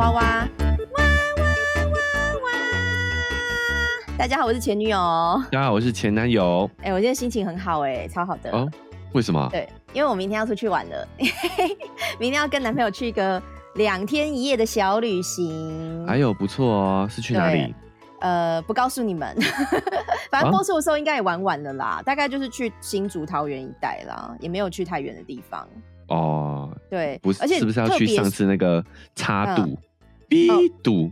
哇哇哇哇哇！大家好，我是前女友。大家好，我是前男友。哎、我今天心情很好哎、超好的。哦，为什么？对，因为我明天要出去玩了，明天要跟男朋友去一个两天一夜的小旅行。哎呦，不错哦，是去哪里？呃，不告诉你们，反正啊播出的时候应该也玩完了啦，大概就是去新竹桃园一带啦，也没有去太远的地方。哦，对，不是，而且是不是要去上次那个插嗯度、B 度？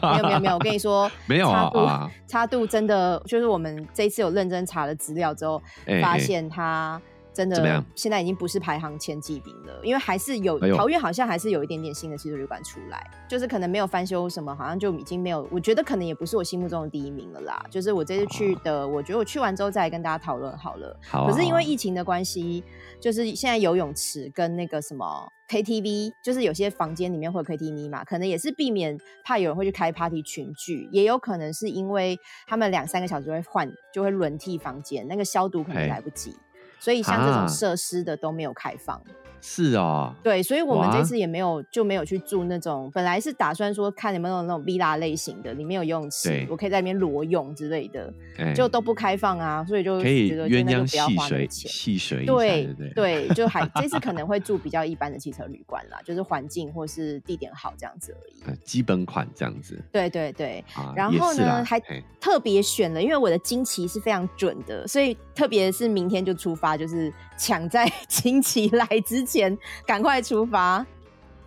没有没有没有，我跟你说，没有啊差度真的就是我们这一次有认真查了资料之后，发现它真的怎么样现在已经不是排行前几名了，因为还是有哎桃园好像还是有一点点新的汽车旅馆出来，就是可能没有翻修什么，好像就已经没有，我觉得可能也不是我心目中的第一名了啦。就是我这次去的，我觉得我去完之后再来跟大家讨论好了。好啊，可是因为疫情的关系，就是现在游泳池跟那个什么 KTV，就是有些房间里面会有 KTV 嘛，可能也是避免怕有人会去开 party 群聚，也有可能是因为他们两三个小时就会换，就会轮替房间，那个消毒可能来不及，所以像这种啊设施的都没有开放。是哦，对，所以我们哇这次也没有就没有去住那种，本来是打算说看有没有那种 villa 类型的，里面有游泳池，我可以在里面裸泳之类的，哎就都不开放啊，所以就可以鸳鸯戏水。戏水对对就还这次可能会 住比较一般的汽车旅馆啦，就是环境或是地点好这样子而已。呃，基本款这样子对对对，啊。然后呢还特别选了，因为我的经期是非常准的，所以特别是明天就出发，就是抢在 亲戚来之前赶快出发。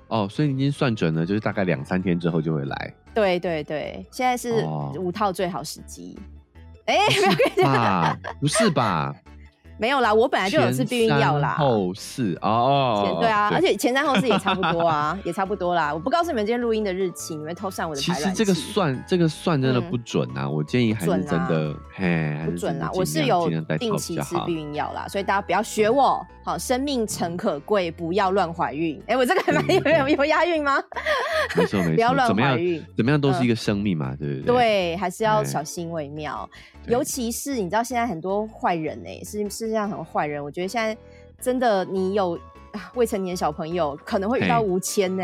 哦，所以你已经算准了，就是大概两三天之后就会来对对对，现在是哦五套最好时机。哎、不要跟你讲，吧？不是吧？没有啦，我本来就有吃避孕药啦。后四哦哦，前对啊，而且前三后四也差不多啊，也差不多啦。我不告诉你们今天录音的日期，你们偷上我的其排卵实这个算这个算真的嗯不准啊，我建议还是真的，嘿，不准。啦我是有定期吃避孕药啦，所以大家不要学我。好，生命诚可贵，不要乱怀孕。哎、我这个还蛮有有有押韵吗？没错没错，不要乱怀孕怎么样都嗯是一个生命嘛，对不对？对，还是要哎小心为妙。尤其是你知道现在很多坏人哎、是世界上很多坏人，我觉得现在真的你有啊未成年小朋友可能会遇到吴谦呢、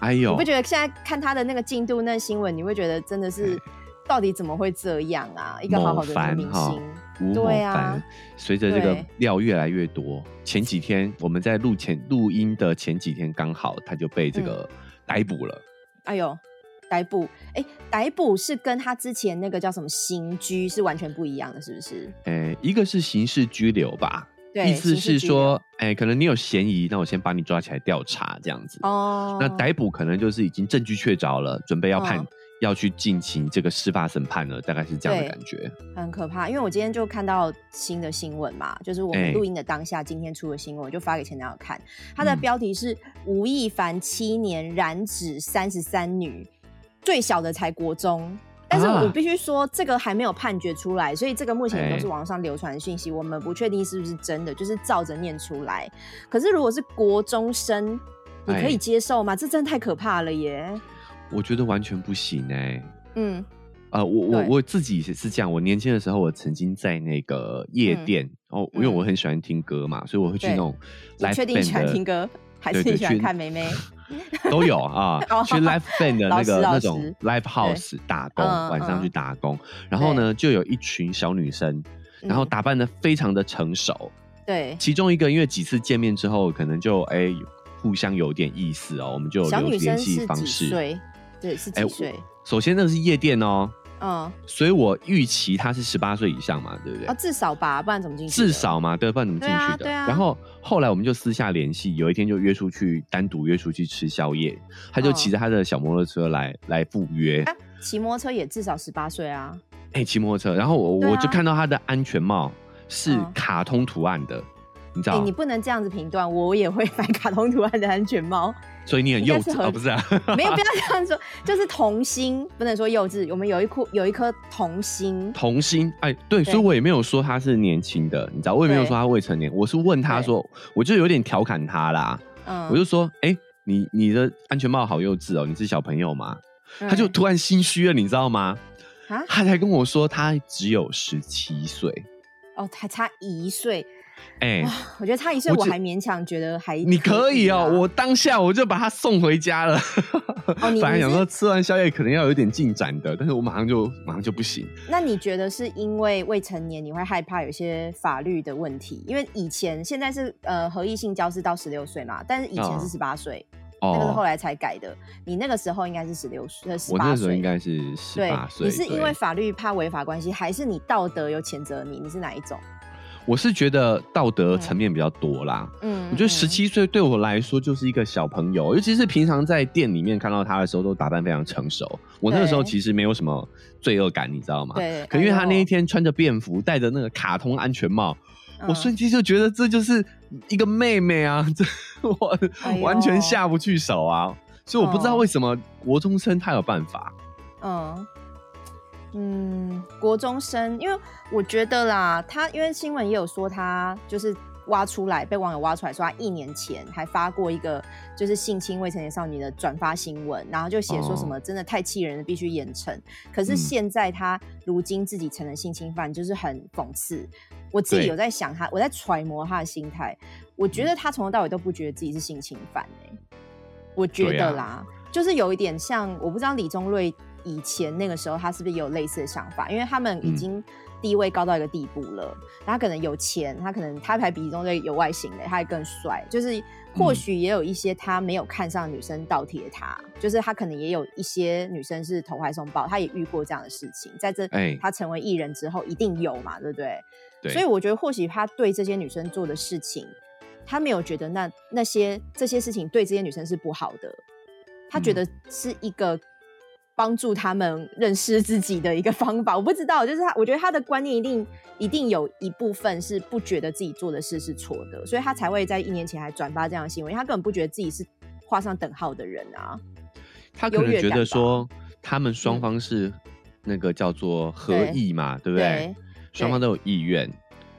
哎呦你不，觉得现在看他的那个进度、那个新闻，你会觉得真的是哎到底怎么会这样啊？一个好好的明星，对啊凡，随着这个对。料越来越多，前几天我们在录前录音的前几天，刚好他就被这个嗯逮捕了。哎呦，逮捕，哎，逮捕是跟他之前那个叫什么刑拘是完全不一样的，是不是？哎，一个是刑事拘留吧，对意思是说留，哎，可能你有嫌疑，那我先把你抓起来调查这样子。哦，那逮捕可能就是已经证据确凿了，准备要判、嗯要去进行这个司法审判了，大概是这样的感觉。很可怕，因为我今天就看到新的新闻嘛，就是我们哎录音的当下，今天出的新闻，我就发给前男友看。他的嗯标题是吴亦凡七年染指三十三女，最小的才国中。但是啊我必须说，这个还没有判决出来，所以这个目前都是哎网上流传的讯息，我们不确定是不是真的，就是照着念出来。可是如果是国中生，你可以哎接受吗？这真的太可怕了耶！我觉得完全不行哎、嗯，呃，我我我自己是是这样，我年轻的时候，我曾经在那个夜嗯店，哦，因为嗯我很喜欢听歌嘛，所以我会去对那种你确定你喜欢听歌，还是你喜欢看妹妹？都有啊，哦去 live band 的那个那种 live house 打工，嗯晚上去嗯打工，然后呢，就有一群小女生，然后嗯打扮的非常的成熟，对，其中一个因为几次见面之后，可能就哎、互相有点意思哦，我们就有联系方式。岁？对，是哎几岁？首先那个是夜店哦，嗯，所以我预期他是十八岁以上嘛，对不对？啊，至少吧，不然怎么进去？至少嘛，对，不然怎么进去的？对啊然后后来我们就私下联系，有一天就约出去，单独约出去吃宵夜。他就哦骑着他的小摩托车来来赴约，啊骑摩托车也至少十八岁啊。哎、骑摩托车。然后我、啊我就看到他的安全帽是嗯卡通图案的，你知哎、道？你不能这样子评断，我也会买卡通图案的安全帽。所以你很幼稚啊、不是啊？没有，不要这样说，就是童心，不能说幼稚。我们有一颗有一颗童心，童心，哎，对，对所以我也没有说他是年轻的，你知道，我也没有对说他未成年，我是问他说，我就有点调侃他啦，嗯，我就说，哎、你你的安全帽好幼稚哦，你是小朋友吗？嗯他就突然心虚了，你知道吗？啊，他才跟我说他只有十七岁，哦，还差一岁，哎、哇，我觉得差一岁，我还勉强觉得还你可以哦，啊我当下我就把他送回家了。哦 你本来你是想说吃完宵夜可能要有点进展的，但是我马上就马上就不行。那你觉得是因为未成年你会害怕有些法律的问题？因为以前现在是呃合意性交是到十六岁嘛，但是以前是哦十八岁，那个是后哦，来才改的。你那个时候应该是十六岁，十我那。时候应该是十对八，岁。你是因为法律怕违法关系，还是你道德有谴责你？你是哪一种？我是觉得道德层面比较多啦。嗯，我觉得十嗯七岁对我来说就是一个小朋友，尤其是平常在店里面看到他的时候，都打扮非常成熟。我那个时候其实没有什么罪恶感，你知道吗？对可因为他那一天穿着便服，戴着那个卡通安全帽，我嗯瞬间就觉得这就是一个妹妹啊，这我哎完全下不去手啊。所以我不知道哦为什么国中生他有办法。嗯嗯，国中生，因为我觉得啦，他因为新闻也有说他就是挖出来，被网友挖出来说他一年前还发过一个就是性侵未成年少女的转发新闻，然后就写说什么真的太气人了，必须严惩。可是嗯。现在他如今自己成了性侵犯，就是很讽刺。我自己有在想他，我在揣摩他的心态，我觉得他从头到尾都不觉得自己是性侵犯哎、我觉得啦，就是有一点像，我不知道李宗瑞以前那个时候他是不是也有类似的想法，因为他们已嗯。经地位高到一个地步了，然后他可能有钱，他可能他还比李宗瑞有外形的，他还更帅，就是或许也有一些他没有看上的女生倒贴他，就是他可能也有一些女生是投怀送抱，他也遇过这样的事情，在这哎。他成为艺人之后一定有嘛，对不对？对，所以我觉得或许他对这些女生做的事情，他没有觉得那那些这些事情对这些女生是不好的，他觉嗯。得是一个帮助他们认识自己的一个方法。我不知道，就是他，我觉得他的观念一定一定有一部分是不觉得自己做的事是错的，所以他才会在一年前还转发这样的新闻，因为他根本不觉得自己是画上等号的人啊。他可能觉得说他们双嗯方是那个叫做合意嘛，对不对对？双方都有意愿，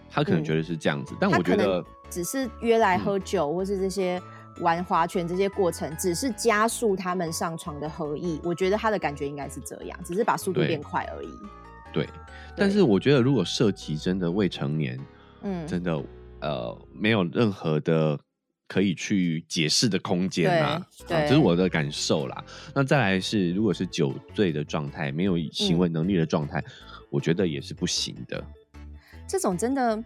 他可能嗯觉得是这样子，但我觉得只是约来嗯喝酒，或是这些玩划拳这些过程，只是加速他们上床的合意。我觉得他的感觉应该是这样，只是把速度变快而已。对，但是我觉得如果涉及真的未成年，嗯，真的呃没有任何的可以去解释的空间啊，这是我的感受啦。那再来是，如果是酒醉的状态，没有行为能力的状态，我觉得也是不行的。这种真的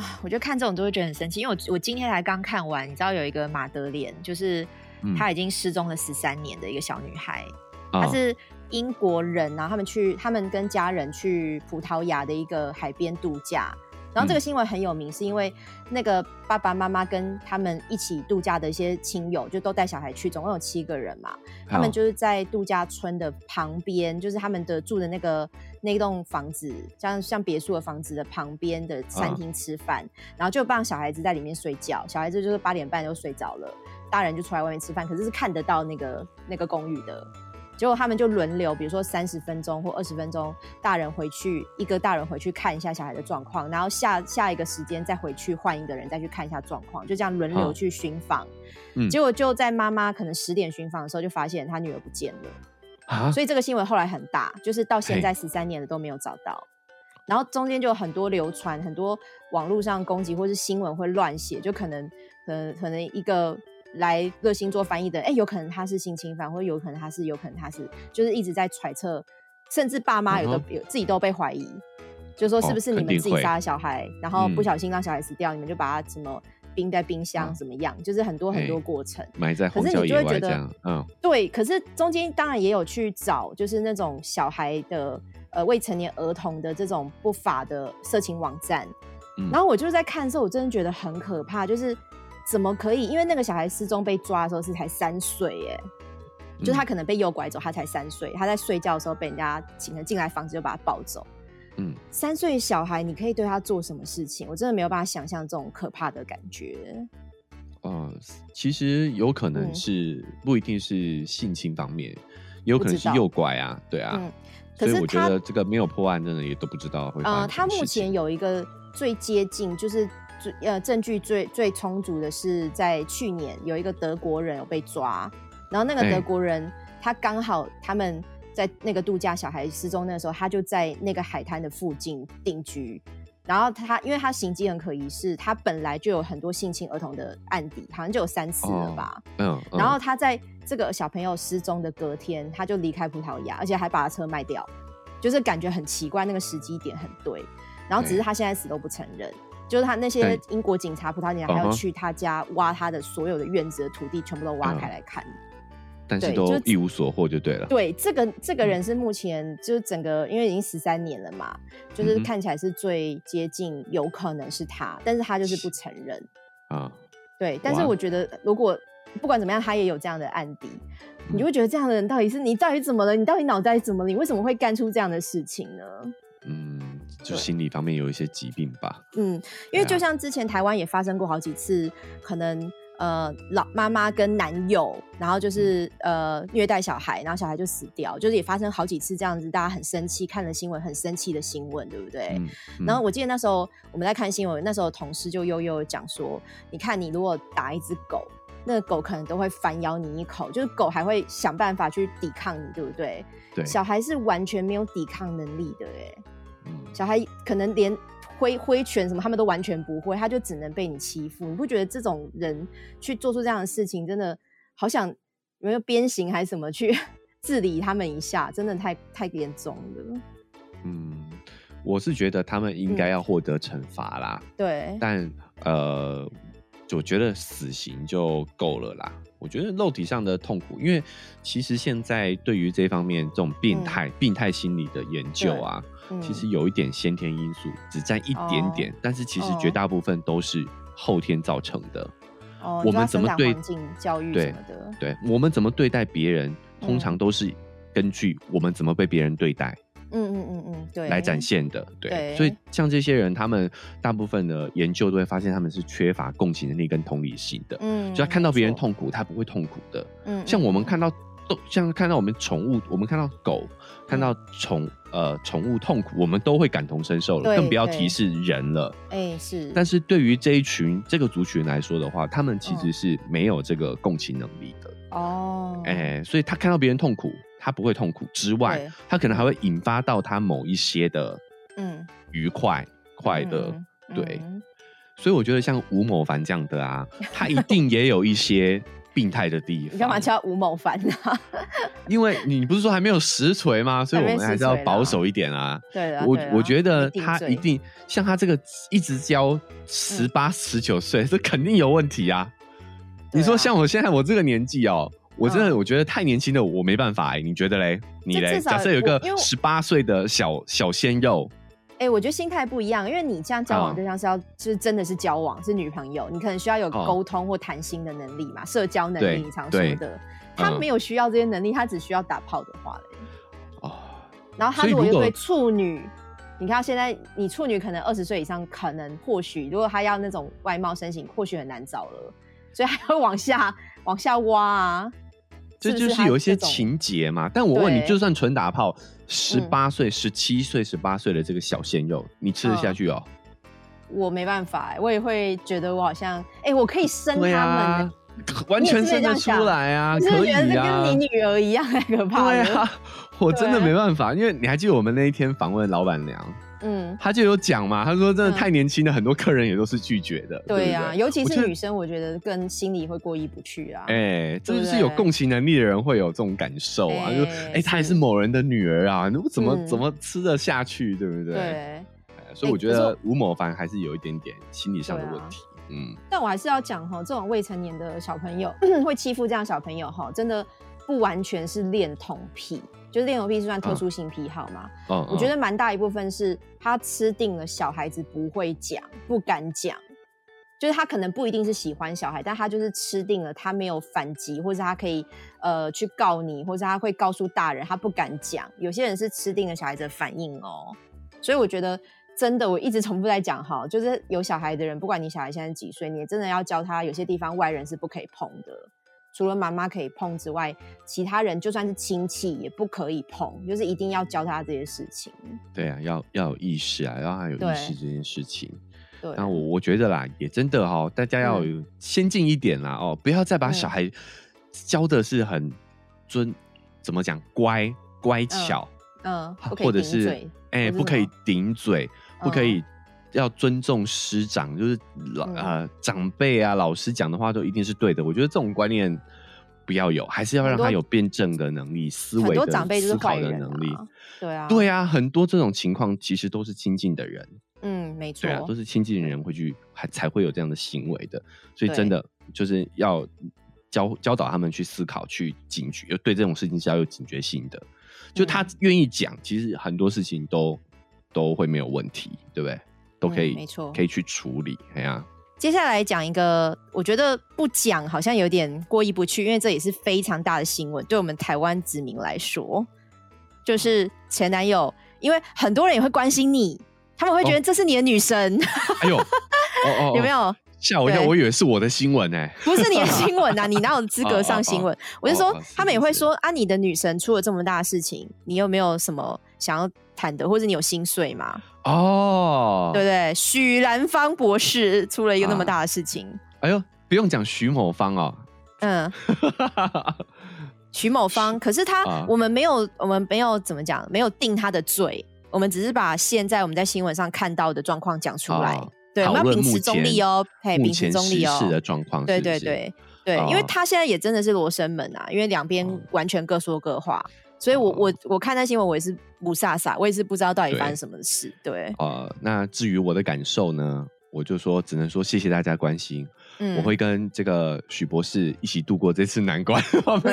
啊，我就看这种都会觉得很生气，因为我我今天才刚看完，你知道有一个马德莲，就是嗯她已经失踪了十三年的一个小女孩，啊她是英国人然后，他们去他们跟家人去葡萄牙的一个海边度假。然后这个嗯新闻很有名，是因为那个爸爸妈妈跟他们一起度假的一些亲友，就都带小孩去，总共有七个人嘛。他们就是在度假村的旁边，就是他们的住的那个那栋房子，像像别墅的房子的旁边的餐厅吃饭，然后就让小孩子在里面睡觉，小孩子就是八点半就睡着了，大人就出来外面吃饭，可是是看得到那个那个公寓的。结果他们就轮流，比如说三十分钟或二十分钟，大人回去一个大人回去看一下小孩的状况，然后下下一个时间再回去换一个人再去看一下状况，就这样轮流去巡访。嗯结果就在妈妈可能十点巡访的时候，就发现她女儿不见了。啊，所以这个新闻后来很大，就是到现在十三年了都没有找到。然后中间就有很多流传，很多网络上攻击或是新闻会乱写，就可能可能可能一个来热心做翻译的，哎，有可能他是性侵犯，或者有可能他是，有可能他是，就是一直在揣测，甚至爸妈有的、嗯有自己都被怀疑，就说是不是你们自己杀了小孩，然后不嗯小心让小孩死掉，你们就把他什么冰在冰箱嗯怎么样，就是很多很多嘿过程。埋在可是你就会觉得嗯，对，可是中间当然也有去找，就是那种小孩的呃未成年儿童的这种不法的色情网站。嗯然后我就是在看的时候，我真的觉得很可怕，就是怎么可以？因为那个小孩失踪被抓的时候是才三岁，耶，就他嗯可能被诱拐走，他才三岁，他在睡觉的时候被人家请了进来房子就把他抱走。嗯，三岁小孩，你可以对他做什么事情？我真的没有办法想象这种可怕的感觉。哦、其实有可能嗯是、不一定是性侵方面，也有可能是诱拐啊，对啊。嗯，可是所以我觉得这个没有破案，真的也都不知道会他目前有一个最接近，就是最呃证据最最充足的是在去年有一个德国人有被抓，然后那个哎德国人、他刚好他们在那个度假小孩失踪那个时候，他就在那个海滩的附近定居。然后他因为他行迹很可疑，是他本来就有很多性侵儿童的案底，好像就有三次了吧。嗯，嗯然后他在这个小朋友失踪的隔天，他就离开葡萄牙，而且还把他车卖掉，就是感觉很奇怪，那个时机点很对。然后只是他现在死都不承认，就是他那些英国警察、葡萄牙还要去他家挖他的所有的院子的土地，全部都挖嗯开来看。但是就都一无所获就对了。对，这个这嗯个人是目前就是整个，因为已经十三年了嘛，就是看起来是最接近有可能是他，但是他就是不承认。啊，对，但是我觉得如果不管怎么样，他也有这样的案底，你嗯就会觉得这样的人到底是你到底怎么了？你到底脑袋怎么了？你为什么会干出这样的事情呢？嗯，就心理方面有一些疾病吧。嗯，因为就像之前台湾也发生过好几次，可能呃老妈妈跟男友，然后就是呃虐待小孩，然后小孩就死掉，就是也发生好几次这样子，大家很生气，看了新闻很生气的新闻，对不对？嗯，嗯然后我记得那时候我们在看新闻，那时候同事就悠悠地讲说，你看你如果打一只狗，那个狗可能都会反咬你一口，就是狗还会想办法去抵抗你，对不对？对，小孩是完全没有抵抗能力的，哎，嗯小孩可能连挥挥拳什么他们都完全不会，他就只能被你欺负。你不觉得这种人去做出这样的事情，真的好想有没有鞭刑还是什么去治理他们一下？真的太太严重了。嗯，我是觉得他们应该嗯要获得惩罚啦，对，但呃，我觉得死刑就够了啦。我觉得肉体上的痛苦，因为其实现在对于这方面这种病态、病态心理的研究啊，嗯其实有一点先天因素，只占一点点，但是其实哦绝大部分都是后天造成的。哦，我们怎么对教育对什么的，对我们怎么对待别人，通常嗯都是根据我们怎么被别人对待。嗯嗯嗯嗯，对，来展现的，对，对所以像这些人，他们大部分的研究都会发现，他们是缺乏共情能力跟同理心的。嗯，就他看到别人，痛苦，他不会痛苦的。嗯，像我们嗯看到都像看到我们宠物，我们看到狗，看到宠呃宠物痛苦，我们都会感同身受了，更不要提是人了。哎是，但是对于这一群这个族群来说的话，他们其嗯实是没有这个共情能力的。哦，哎、所以他看到别人痛苦，他不会痛苦之外，他可能还会引发到他某一些的嗯，愉快、快乐。嗯对嗯所以我觉得像吴某凡这样的啊，他一定也有一些病态的地方。你干嘛叫吴某凡啊？因为你不是说还没有实锤吗？所以我们还是要保守一点啊。对啊，我我觉得他一定像他这个一直教十八、十九岁，这肯定有问题啊。你说像我现在我这个年纪哦，我真的嗯我觉得太年轻的我没办法哎，你觉得嘞？你嘞？假设有一个十八岁的小小鲜肉，哎、我觉得心态不一样，因为你这样交往嗯对象是要，就是真的是交往，是女朋友，你可能需要有哦沟通或谈心的能力嘛，社交能力，你常对说的。他嗯没有需要这些能力，他只需要打炮的话嘞。哦，然后他如果又对处女，你看现在你处女可能二十岁以上，可能或许如果他要那种外貌身形，或许很难找了，所以还会往下往下挖啊。这是就是有一些情节嘛。但我问你，就算纯打炮，十八岁、十七岁、十八岁的这个小鲜肉，你吃得下嗯去哦？我没办法、我也会觉得我好像，哎、我可以生他们、完全生得出来啊，可以啊。跟你女儿一样，太可怕了。对啊，我真的没办法，因为你还记得我们那一天访问老板娘，嗯，他就有讲嘛，他说真的嗯太年轻的，很多客人也都是拒绝的。对呀、对对尤其是女生，我觉得更心里会过意不去啊。哎、就是有共情能力的人会有这种感受啊，哎就哎、她也是某人的女儿啊，我怎么、嗯怎么吃得下去，对不对？对，哎所以我觉得吴某凡还是有一点点心理上的问题。嗯，但我还是要讲哈，这种未成年的小朋友会欺负这样小朋友哈，真的不完全是恋童癖，就是恋童癖是算特殊性癖好嘛？哦我觉得蛮大一部分是他吃定了小孩子不会讲、不敢讲，就是他可能不一定是喜欢小孩，但他就是吃定了，他没有反击，或者他可以呃去告你，或者他会告诉大人，他不敢讲。有些人是吃定了小孩子的反应哦，所以我觉得。真的，我一直重复在讲哈，就是有小孩的人，不管你小孩现在几岁，你也真的要教他，有些地方外人是不可以碰的。除了妈妈可以碰之外，其他人就算是亲戚也不可以碰，就是一定要教他这些事情。对啊，要要有意识啊，要他有意识这件事情。对，那我我觉得啦，也真的哈、大家要有先进一点啦哦，不要再把嗯小孩教的是很尊，怎么讲乖乖巧，嗯，或者是哎、不可以顶嘴，不可以要尊重师长，就是老呃长辈啊、老师讲的话都一定是对的。我觉得这种观念不要有，还是要让他有辩证的能力、思维的思考的能力。对啊，对啊，很多这种情况其实都是亲近的人。嗯，没错，对啊，都是亲近的人会去，还才会有这样的行为的。所以真的就是要教教导他们去思考、去警觉，对这种事情是要有警觉性的。就他愿意讲，其实很多事情都都会没有问题，对不对？都可以，没错，可以去处理。哎呀，接下来讲一个，我觉得不讲好像有点过意不去，因为这也是非常大的新闻，对我们台湾子民来说，就是前男友，因为很多人也会关心你。他们会觉得这是你的女神，哎呦，有没有吓我一跳？我以为是我的新闻呢，不是你的新闻呐，你哪有资格上新闻？我就说，他们也会说啊，你的女神出了这么大的事情，你有没有什么想要谈的，或者你有心碎吗？哦，对不对？许兰芳博士出了一个那么大的事情，哎呦，不用讲许某芳哦，嗯，徐某芳，可是他我们没有，我们没有怎么讲，没有定他的罪。我们只是把现在我们在新闻上看到的状况讲出来，对，我们要秉持中立哦，嘿，秉持中立哦。的状况，对对对对，因为他现在也真的是罗生门啊，因为两边完全各说各话，所以我我我看那新闻，我也是不飒飒，我也是不知道到底发生什么事。对，呃，那至于我的感受呢，我就说只能说谢谢大家关心。嗯我会跟这个许博士一起度过这次难关。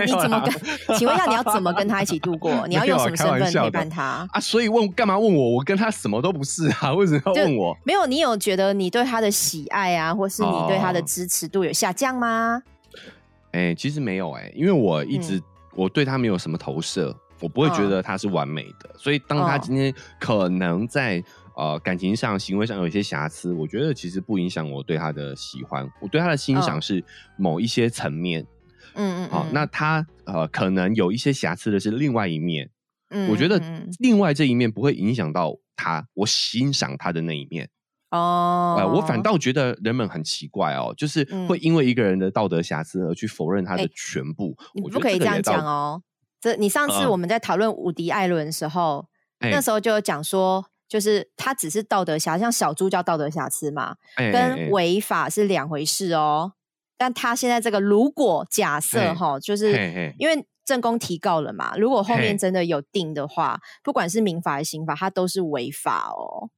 你怎么跟？请问一下，你要怎么跟他一起度过？你要用什么身份陪伴他啊？所以问干嘛问我？我跟他什么都不是啊，为什么要问我？没有，你有觉得你对他的喜爱啊，或是你对他的支持度有下降吗？哎，其实没有哎，因为我一直我对他没有什么投射，我不会觉得他是完美的，所以当他今天可能在。呃，感情上、行为上有一些瑕疵，我觉得其实不影响我对他的喜欢。我对他的欣赏是某一些层面，嗯嗯，好，那他呃可能有一些瑕疵的是另外一面，嗯，我觉得另外这一面不会影响到他，我欣赏他的那一面。哦，呃，我反倒觉得人们很奇怪哦，就是会因为一个人的道德瑕疵而去否认他的全部。你不可以这样讲哦。这你上次我们在讨论伍迪·艾伦的时候，那时候就有讲说。就是他只是道德瑕疵，像小猪叫道德瑕疵嘛，跟违法是两回事哦。但他现在这个如果假设哈，就是因为正宫提告了嘛，如果后面真的有定的话，不管是民法还是刑法，它都是违法哦。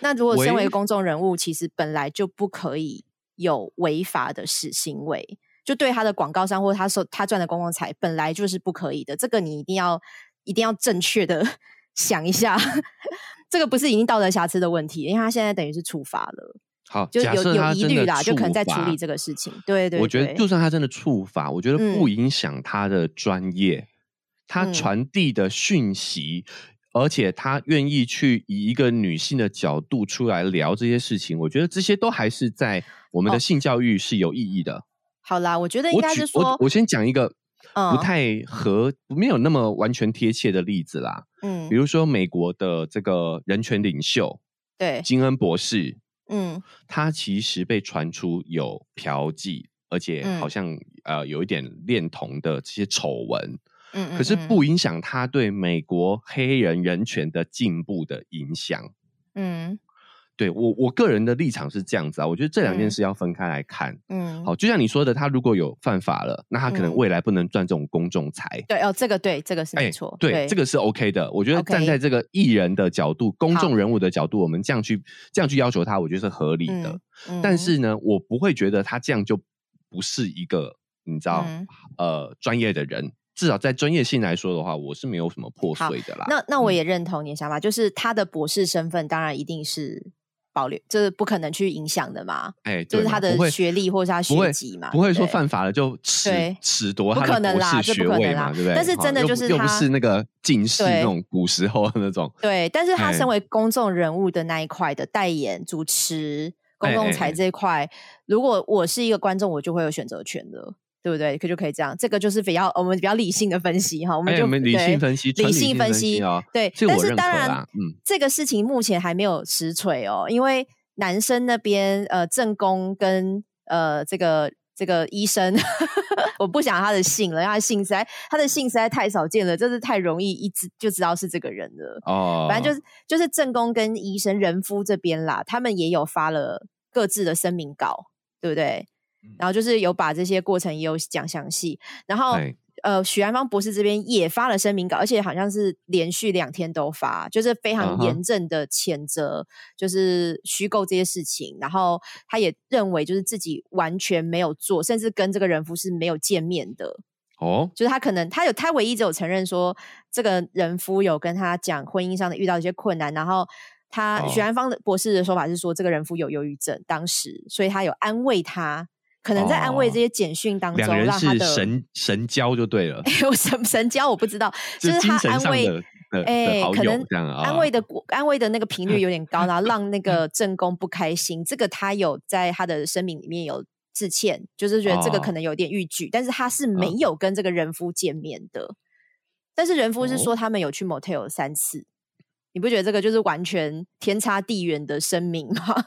那如果身为公众人物，其实本来就不可以有违法的事行为，就对他的广告商或他收他赚的公共财，本来就是不可以的。这个你一定要一定要正确的 想一下。这个不是已经道德瑕疵的问题，因为他现在等于是处罚了。好，就有有疑虑啦，就可能在处理这个事情。对对，我觉得就算他真的处罚，我觉得不影响他的专业，他传递的讯息，而且他愿意去以一个女性的角度出来聊这些事情，我觉得这些都还是在我们的性教育是有意义的。好啦，我觉得应该是说，我先讲一个。不太合，没有那么完全贴切的例子啦。嗯，比如说美国的这个人权领袖，对金恩博士，嗯，他其实被传出有嫖妓，而且好像呃有一点恋童的这些丑闻。嗯，可是不影响他对美国黑人人权的进步的影响。嗯。对我我个人的立场是这样子啊，我觉得这两件事要分开来看。嗯，好，就像你说的，他如果有犯法了，那他可能未来不能赚这种公众财。对哦，这个对，这个是没错。对，这个是 OK 的。我觉得站在这个艺人的角度、公众人物的角度，我们这样去这样去要求他，我觉得是合理的。但是呢，我不会觉得他这样就不是一个你知道呃专业的人。至少在专业性来说的话，我是没有什么破碎的啦。那那我也认同你的想法，就是他的博士身份当然一定是。保留这是不可能去影响的嘛？哎，就是他的学历或者是他学籍嘛，不会说犯法了就褫褫夺他的博士学位嘛？对不对？但是真的就是又不是那个近视那种古时候的那种。对，但是他身为公众人物的那一块的代言、主持、公共财这一块，如果我是一个观众，我就会有选择权的。对不对？可就可以这样，这个就是比较我们比较理性的分析哈，我们就理性分析，理性分析啊，对。但是当然，嗯，这个事情目前还没有实锤哦，因为男生那边呃正宫跟呃这个这个医生，我不想他的姓了，因为他的姓实在他的姓实在太少见了，真是太容易一知就知道是这个人了。哦，反正就是就是正宫跟医生人夫这边啦，他们也有发了各自的声明稿，对不对？然后就是有把这些过程也有讲详细，然后。哎呃，许安芳博士这边也发了声明稿，而且好像是连续两天都发，就是非常严正的谴责，就是虚构这些事情。然后他也认为，就是自己完全没有做，甚至跟这个人夫是没有见面的。哦，就是他可能他有他唯一只有承认说，这个人夫有跟他讲婚姻上的遇到一些困难，然后他哦许安芳的博士的说法是说，这个人夫有忧郁症，当时所以他有安慰他。可能在安慰这些简讯当中，哦两他的神神交就对了，有神神交我不知道，就是他安慰哎可能安慰的过安慰的那个频率有点高，然后让那个正宫不开心。这个他有在他的声明里面有致歉，就是觉得这个可哦能有点逾矩，但是他是没嗯有跟这个人夫见面的。但是人夫是哦说他们有去 motel 三次，你不觉得这个就是完全天差地远的声明吗？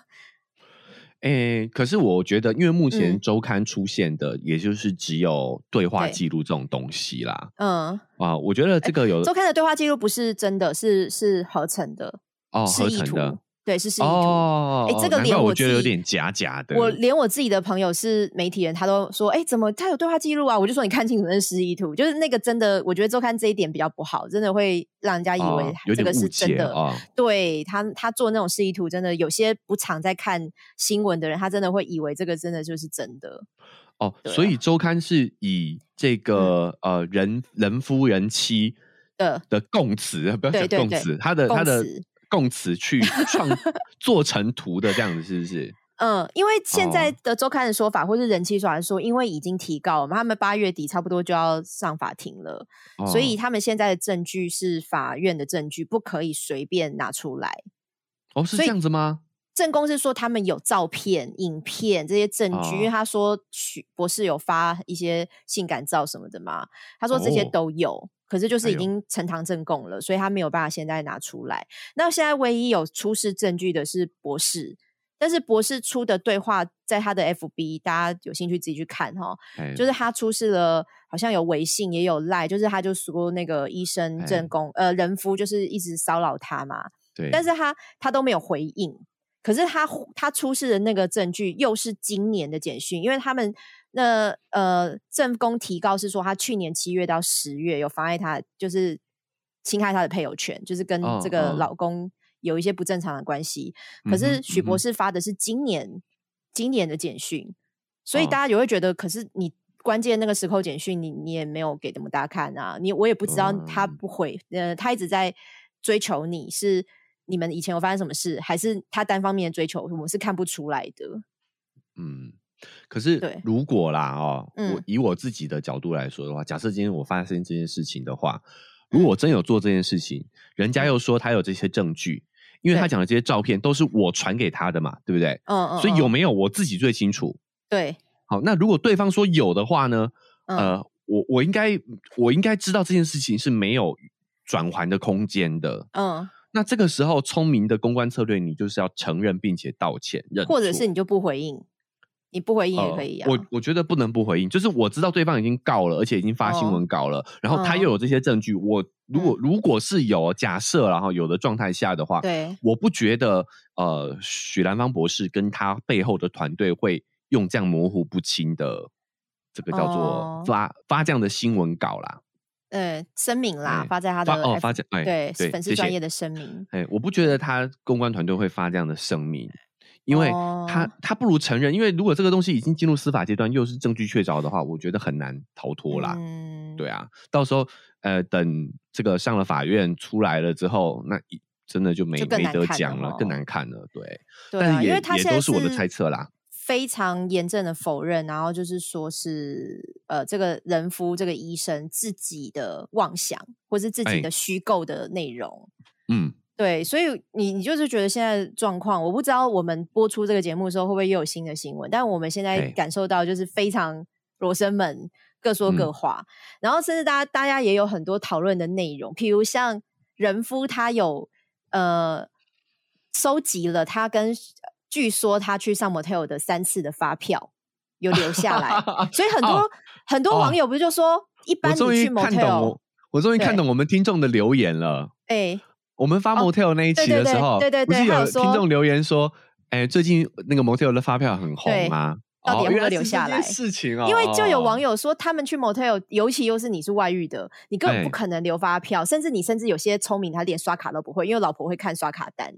诶，可是我觉得，因为目前嗯。周刊出现的，也就是只有对话记录这种东西啦。嗯，啊，我觉得这个有周刊的对话记录不是真的，是是合成的，哦合成的，对，是示意图。哦，哎这个难怪我连我觉得有点假假的。我连我自己的朋友是媒体人，他都说：“哎、怎么他有对话记录啊？”我就说：“你看清楚那是示意图，就是那个真的，我觉得周刊这一点比较不好，真的会让人家以为这个是真的。对他，他做那种示意图，真的有些不常在看新闻的人，他真的会以为这个真的就是真的。哦，啊所以周刊是以这个呃人人夫人妻的的供词，不要讲供词，他的他的词供词去创 做成图的这样子，是不是？嗯，因为现在哦的周刊的说法，或是人气说法说，因为已经提告了嘛，他们八月底差不多就要上法庭了，所以哦他们现在的证据是法院的证据，不可以随便拿出来。哦是这样子吗？正宫是说他们有照片、影片这些证据，因为哦他说许博士有发一些性感照什么的嘛，他说这些哦都有，可是就是已经呈堂证供了，所以他没有办法现在拿出来。那现在唯一有出示证据的是博士，但是博士出的对话在他的 FB，大家有兴趣自己去看哈，哎就是他出示了好像有微信也有赖，就是他就说那个医生哎正宫呃人夫就是一直骚扰他嘛，对，但是他他都没有回应。可是他他出示的那个证据又是今年的简讯，因为他们那呃正宫提告是说他去年七月到十月有妨碍他，就是侵害他的配偶权，就是跟哦这个哦。老公有一些不正常的关系。嗯可是许博士发的是今年今年的简讯，所以哦。大家也会觉得，可是你关键那个时候简讯你你也没有给那么大看啊，你我也不知道他嗯不回，呃，他一直在追求你是你们以前有发生什么事，还是他单方面的追求，我们是看不出来的。嗯，可是对如果啦哦，我嗯以我自己的角度来说的话，假设今天我发生这件事情的话，嗯如果我真有做这件事情，人家又说他有这些证据，因为他讲的这些照片都是我传给他的嘛，对不对？嗯嗯，所以有嗯没有我自己最清楚。对，好，那如果对方说有的话呢？嗯呃，我我应该我应该知道这件事情是没有转圜的空间的。嗯，那这个时候，聪明的公关策略，你就是要承认并且道歉，认错或者是你就不回应，你不回应也可以啊。呃我我觉得不能不回应，就是我知道对方已经告了，而且已经发新闻稿了，然后他嗯又有这些证据，我如果、如果是有假设，然后有的状态下的话，对，我不觉得呃许兰芳博士跟他背后的团队会用这样模糊不清的这个叫哦做发、发这样的新闻稿啦。呃，声明啦，哎发在他的发哦发在哎对对粉丝专业的声明。哎，我不觉得他公关团队会发这样的声明，因为他、哦他不如承认，因为如果这个东西已经进入司法阶段，又是证据确凿的话，我觉得很难逃脱啦。嗯，对啊，到时候呃，等这个上了法院出来了之后，那真的就没就没得讲了，更哦难看了。对，对啊，但是也也都是我的猜测啦。非常严正的否认，然后就是说是呃，这个人夫这个医生自己的妄想，或是自己哎。的虚构的内容。嗯，对，所以你你就是觉得现在的状况，我不知道我们播出这个节目的时候会不会又有新的新闻，但我们现在感受到就是非常罗生门各说各嗯。话，然后甚至大家大家也有很多讨论的内容，譬如像人夫他有呃收集了他跟据说他去上 motel 的三次的发票，有留下来，所以很 多、哦很多网友不是就说，一般你去 motel，我，我终于看懂我们听众的留言了。哎、我们发哦 motel 那一期的时候，对对对不是有听众留言说，哎，最近那个 motel 的发票很红对吗？到底有没有哦原来是留下来事情哦，因为就有网友友说，他们去 motel，尤其又是你是外遇的，你根本不可能留发票，甚至你甚至有些聪明，他连刷卡都不会，因为老婆会看刷卡单，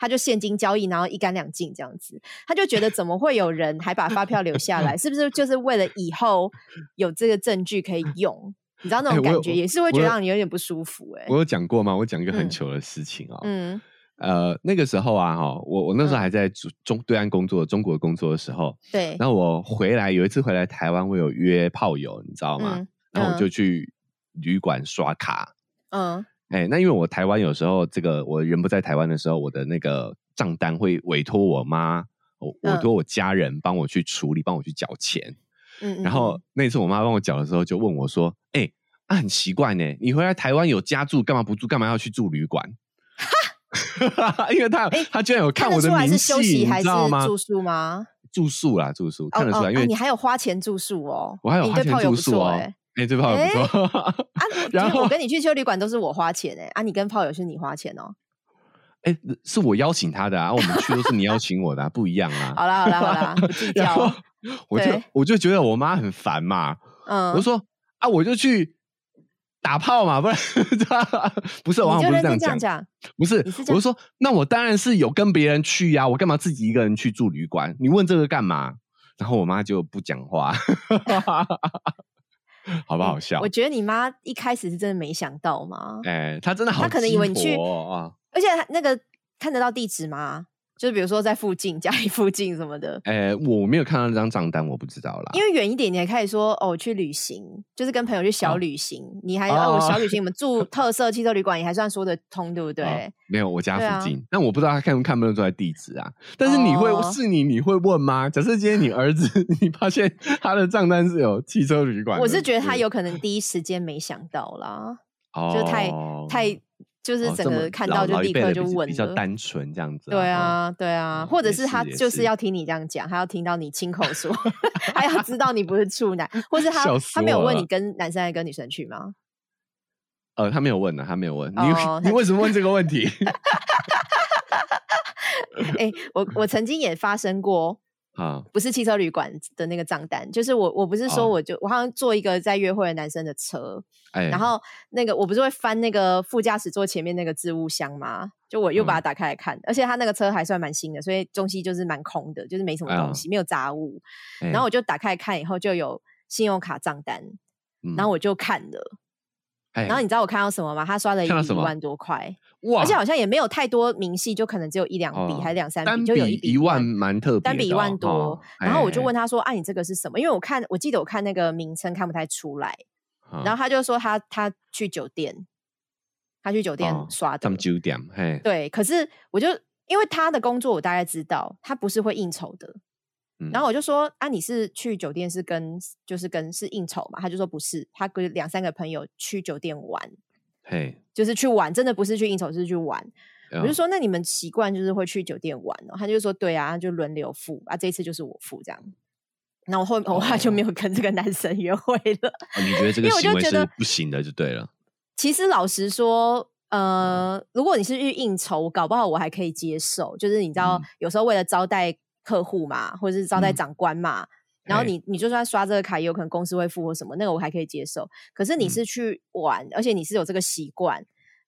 他就现金交易，然后一干两净这样子，他就觉得怎么会有人还把发票留下来？是不是就是为了以后有这个证据可以用？你知道那种感觉，也是会觉得让你有点不舒服、哎，我有讲过吗？我讲一个很嗯糗的事情哦。嗯呃，那个时候啊，哈，我我那时候嗯还在中中对岸工作，中国工作的时候，对，然后我回来有一次回来台湾，我有约炮友，你知道吗？嗯然后我就嗯去旅馆刷卡。嗯哎，那因为我台湾有时候这个我人不在台湾的时候，我的那个账单会委托我妈，我委嗯托我家人帮我去处理，帮我去缴钱。嗯，然后那次我妈帮我缴的时候，就问我说：“哎、啊，很奇怪呢，你回来台湾有家住，干嘛不住？干嘛要去住旅馆？”哈 因为他哎他居然有看我的明细，是休息你还是知道吗？住宿吗？住宿啦，住宿看得出来，因为哦你还有花钱住宿哦，我还有花钱住宿哦。错哎、哎、对炮友不错。啊，然后我跟你去修旅馆都是我花钱哎、啊，你跟炮友是你花钱哦。哎、是我邀请他的啊，我们去都是你邀请我的、啊，不一样啊。好啦好啦好 啦，不计然后较。我就对我就觉得我妈很烦嘛，嗯，我就说啊，我就去打炮嘛，不然 不是，我不是这样讲，讲，不是我就说，那我当然是有跟别人去呀、我干嘛自己一个人去住旅馆？你问这个干嘛？然后我妈就不讲话，好不好笑哎我？觉得你妈一开始是真的没想到嘛，哎、她真的好哦，她可能以为你去啊，而且她那个看得到地址吗？就是比如说在附近家里附近什么的。哎、我没有看到那张账单，我不知道啦。因为远一点，你还可以说哦，去旅行，就是跟朋友去小哦旅行。你还哦哦，我小旅 行，我们住特色汽车旅馆，也还算说得通，对不对？哦没有，我家附近，但我不知道他看不看不看得出来地址啊。但是你会、哦是你，你会问吗？假设今天你 儿子，你发现他的账单是有汽车旅馆，我是觉得他有可能第一时间没想到啦，哦就太太就是整个看到就立刻就的比比较。单纯这样子、对哦，啊，对啊，嗯或者是他就是要听你这样讲，他要听到你亲口说，他要知道你不是处男，或是他他没有问你跟男生还是跟女生去吗？呃，他没有问呢，他没有问。哦 你你为什么问这个问题？哎、我我曾经也发生过，啊，不是汽车旅馆的那个账单，就是我我不是说哦。我就、我好像坐一个在约会的男生的车，哎，然后那个我不是会翻那个副驾驶座前面那个置物箱吗？就我又把它嗯。打开来看，而且他那个车还算蛮新的，所以东西就是蛮空的，就是没什么东啊。西，没有杂物。哎然后我就打开来看以后，就有信用卡账单，嗯然后我就看了，哎然后你知道我看到什么吗？他刷了一万多块，哇，而且好像也没有太多明细，就可能只有一两笔、哦还是两三笔，就有一一万，蛮特别单笔一万多。哦然后我就问他，他说：“啊，你这个是什么？”因为我看我记得我看那个名称看不太出来，然然后他就说他他去酒店，他去酒店哦刷的他们。酒店，嘿，对，可是我就因为他的工作我大概知道，他不是会应酬的。嗯然后我就说啊，你是去酒店是跟就是跟是应酬嘛？他就说不是，他跟两三个朋友去酒店玩，嘿，就是去玩，真的不是去应酬，是去玩。我就嗯说那你们习惯就是会去酒店玩哦？他就说对啊，就轮流付啊，这一次就是我付这样。那我后我后来就没有跟这个男生约会了。哦你觉得这个因为我就行为是不行的，就对了。其实老实说，呃，如果你是去应酬，搞不好我还可以接受。就是你知道，嗯有时候为了招待客户嘛，或者是招待嗯长官嘛，然后你你就算刷这个卡，也有可能公司会付或什么，那个我还可以接受。可是你嗯是去玩，而且你是有这个习惯，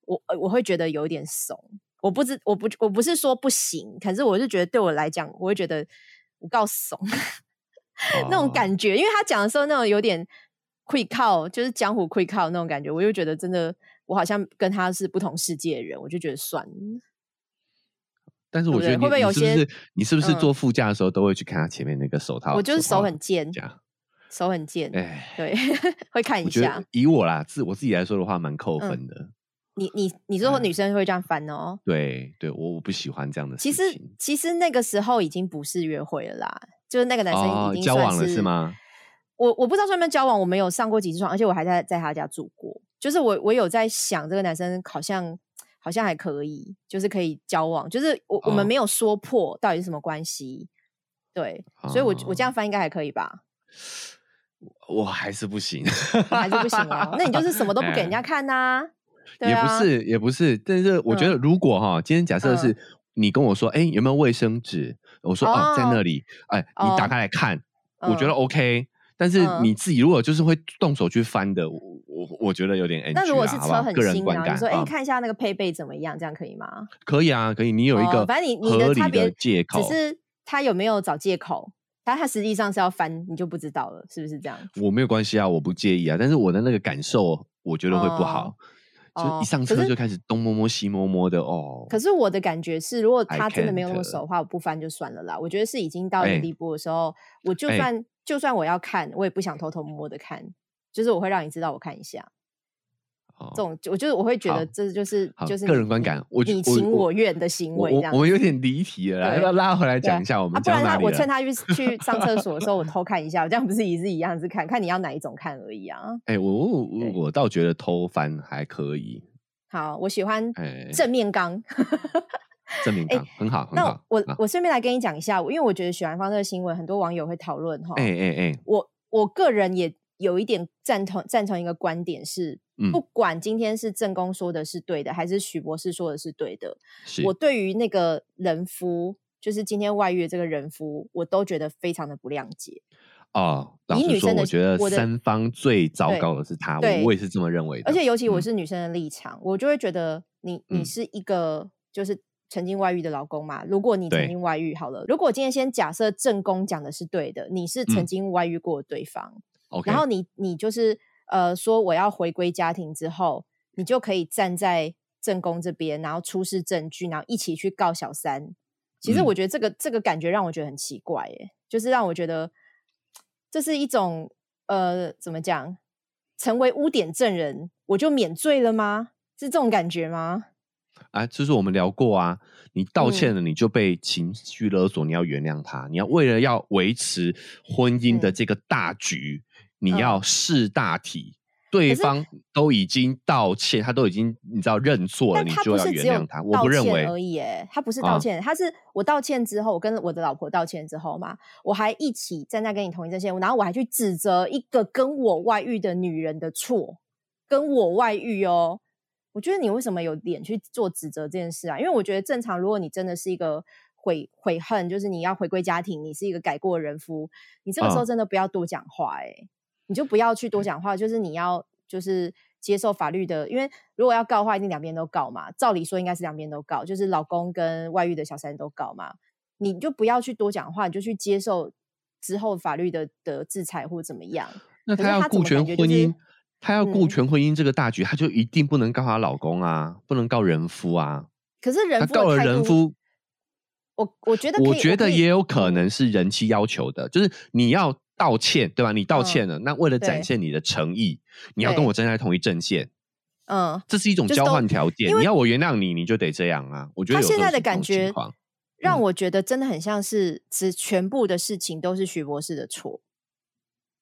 我呃我会觉得有一点怂。我不知我不我不是说不行，可是我是觉得对我来讲，我会觉得我告怂 那种哦感觉，因为他讲的时候那种有点会靠，就是江湖会靠那种感觉，我就觉得真的我好像跟他是不同世界的人，我就觉得算了。但是我觉得你会不会有些你是不是你是不是嗯坐副驾的时候都会去看他前面那个手套？我就是手很贱，夹，手很贱，哎，对，会看一下我。以我啦，自我自己来说的话，蛮扣嗯分的。你你你说嗯女生会这样翻哦？对对，我我不喜欢这样的事其。实其实那个时候已经不是约会了啦，就是那个男生哦已经算交往了是吗？我我不知道算不算交往，我没有上过几次床，而且我还在在他家住过。就是我我有在想，这个男生好像好像还可以，就是可以交往。就是我我们哦没有说破到底是什么关系，对，所以我我这样翻应该还可以吧？我还是不行，还是不行哦。那你就是什么都不给人家 看呐？也不是，也不是。但是我觉得，如果哈，今天假设是你跟我说，哎，有没有卫生纸？我说哦，在那里。哎，你打开来看，我觉得 OK。但是你自己如果就是会动手去翻的，我我觉得有点 NG 那如果是车很新，然后你说哎，看一下那个配备怎么样，这样可以吗？可以啊，可以。你有一个反正你你的差别借口，只是他有没有找借口。但他实际上是要翻，你就不知道了，是不是这样？我没有关系啊，我不介意啊。但是我的那个感受，我觉得会不好，就一上车就开始东摸摸西摸摸的哦。可是我的感觉是，如果他真的没有那么熟的话，我不翻就算了啦。我觉得是已经到一个地步的时候，我就算就算我要看，我也不想偷偷摸摸的看，就是我会让你知道我看一下。这种，我就是我会觉得这就是就是个人观感，我你情我愿的行为，我们有点离题了，要不要拉回来讲一下？我们不然他我趁他去 去上厕所的时候，我偷看一下，这样不是也是一样是看看你要哪一种看而已啊？哎，我我我倒觉得偷翻还可以。好，我喜欢正面刚，正面 刚很好。那我我顺便来跟你讲一下，因为我觉得许兰芳这个新闻，很多网友会讨论哈。哎哎哎，我我个人也有一点赞同赞同一个观点是。不管今天是正宫说的是对的，还是许博士说的是对的，我对于那个人夫，就是今天外遇的这个人夫，我都觉得非常的不谅解。哦，以女生的，我觉得三方最糟糕的是他，我也是这么认为的。而且尤其我是女生的立场，我就会觉得你你是一个就是曾经外遇的老公嘛。如果你曾经外遇好了，如果今天先假设正宫讲的是对的，你是曾经外遇过对方，然后你你就是。呃，说我要回归家庭之后，你就可以站在正宫这边，然后出示证据，然后一起去告小三。其实我觉得这个这个感觉让我觉得很奇怪，耶，就是让我觉得这是一种呃，怎么讲？成为污点证人，我就免罪了吗？是这种感觉吗？啊，就是我们聊过啊，你道歉了，你就被情绪勒索，你要原谅他，你要为了要维持婚姻的这个大局。你要识大体，对方都已经道歉，他都已经你知道认错了，你就要原谅他。我不认为而已，哎，他不是道歉，他是我道歉之后，我跟我的老婆道歉之后嘛，我还一起站在跟你同一阵线，然后我还去指责一个跟我外遇的女人的错，跟我外遇哦。我觉得你为什么有脸去做指责这件事啊？因为我觉得正常，如果你真的是一个悔悔恨，就是你要回归家庭，你是一个改过人夫，你这个时候真的不要多讲话，哎。你就不要去多讲话，就是你要就是接受法律的，因为如果要告的话，一定两边都告嘛。照理说应该是两边都告，就是老公跟外遇的小三都告嘛。你就不要去多讲话，你就去接受之后法律的的制裁或怎么样。那他要顾全婚姻，他要顾全婚姻这个大局，他就一定不能告他老公啊，不能告人夫啊。可是人告了人夫，我我觉得我觉得也有可能是人妻要求的，就是你要。道歉对吧？你道歉了，那为了展现你的诚意，你要跟我站在同一阵线。嗯，这是一种交换条件。你要我原谅你，你就得这样啊。我觉得他现在的感觉让我觉得真的很像是，只全部的事情都是徐博士的错。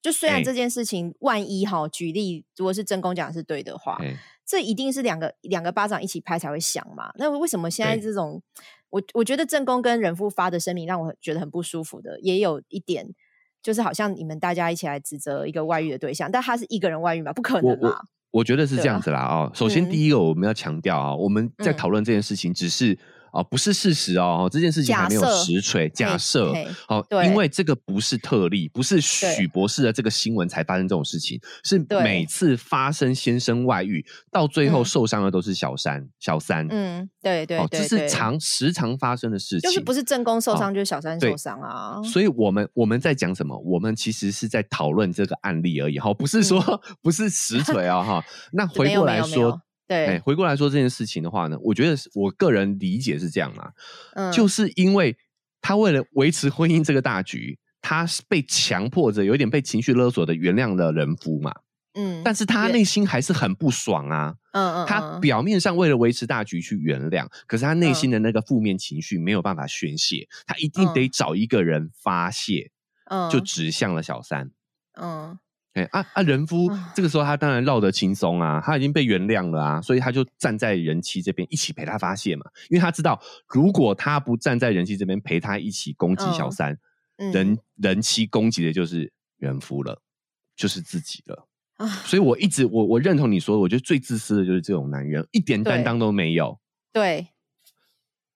就虽然这件事情，万一哈，举例如果是真公讲的是对的话，这一定是两个两个巴掌一起拍才会响嘛。那为什么现在这种，我我觉得正宫跟人夫发的声明让我觉得很不舒服的，也有一点。就是好像你们大家一起来指责一个外遇的对象，但他是一个人外遇吗？不可能啊！我觉得是这样子啦啊。首先，第一个我们要强调啊，我们在讨论这件事情只是。哦，不是事实哦，这件事情还没有实锤。假设，好，因为这个不是特例，不是许博士的这个新闻才发生这种事情，是每次发生先生外遇，到最后受伤的都是小三、小三。嗯，对对，这是常时常发生的事情，就是不是正宫受伤，就是小三受伤啊。所以我们我们在讲什么？我们其实是在讨论这个案例而已，哈，不是说不是实锤啊，哈。那回过来说。对，回过来说这件事情的话呢，我觉得我个人理解是这样啊，嗯，就是因为他为了维持婚姻这个大局，他是被强迫着，有点被情绪勒索的原谅了人夫嘛，嗯，但是他内心还是很不爽啊，嗯嗯，他表面上为了维持大局去原谅，可是他内心的那个负面情绪没有办法宣泄，他一定得找一个人发泄，嗯，就指向了小三，嗯。哎啊啊！人夫这个时候他当然绕得轻松啊，他已经被原谅了啊，所以他就站在人妻这边一起陪他发泄嘛。因为他知道，如果他不站在人妻这边陪他一起攻击小三，人人妻攻击的就是人夫了，就是自己了。所以我一直我我认同你说，我觉得最自私的就是这种男人，一点担当都没有。对，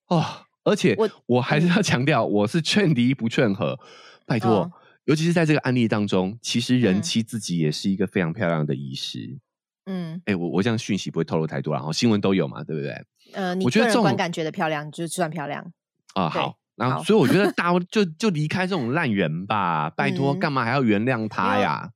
哦，而且我我还是要强调，我是劝离不劝和。拜托，尤其是在这个案例当中，其实人妻自己也是一个非常漂亮的医师。嗯，哎，我我这样讯息不会透露太多，然后新闻都有嘛，对不对？呃，你个人观感觉得漂亮，就算漂亮啊。好，然后所以我觉得大就就离开这种烂人吧，拜托，干嘛还要原谅他呀？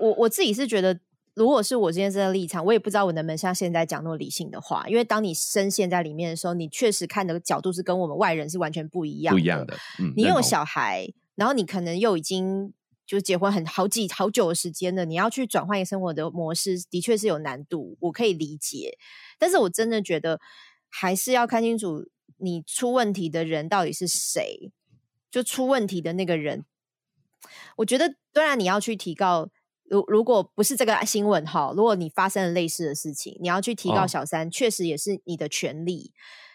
我我自己是觉得，如果是我今天这个立场，我也不知道我能不能像现在讲那么理性的话。因为当你深陷在里面的时候，你确实看的角度是跟我们外人是完全不一样、不一样的。嗯，你有小孩，然后你可能又已经就结婚很好几好久的时间了，你要去转换一个生活的模式，的确是有难度，我可以理解。但是我真的觉得，还是要看清楚你出问题的人到底是谁，就出问题的那个人。我觉得，当然你要去提高。如如果不是这个新闻哈，如果你发生了类似的事情，你要去提告小三，确实也是你的权利。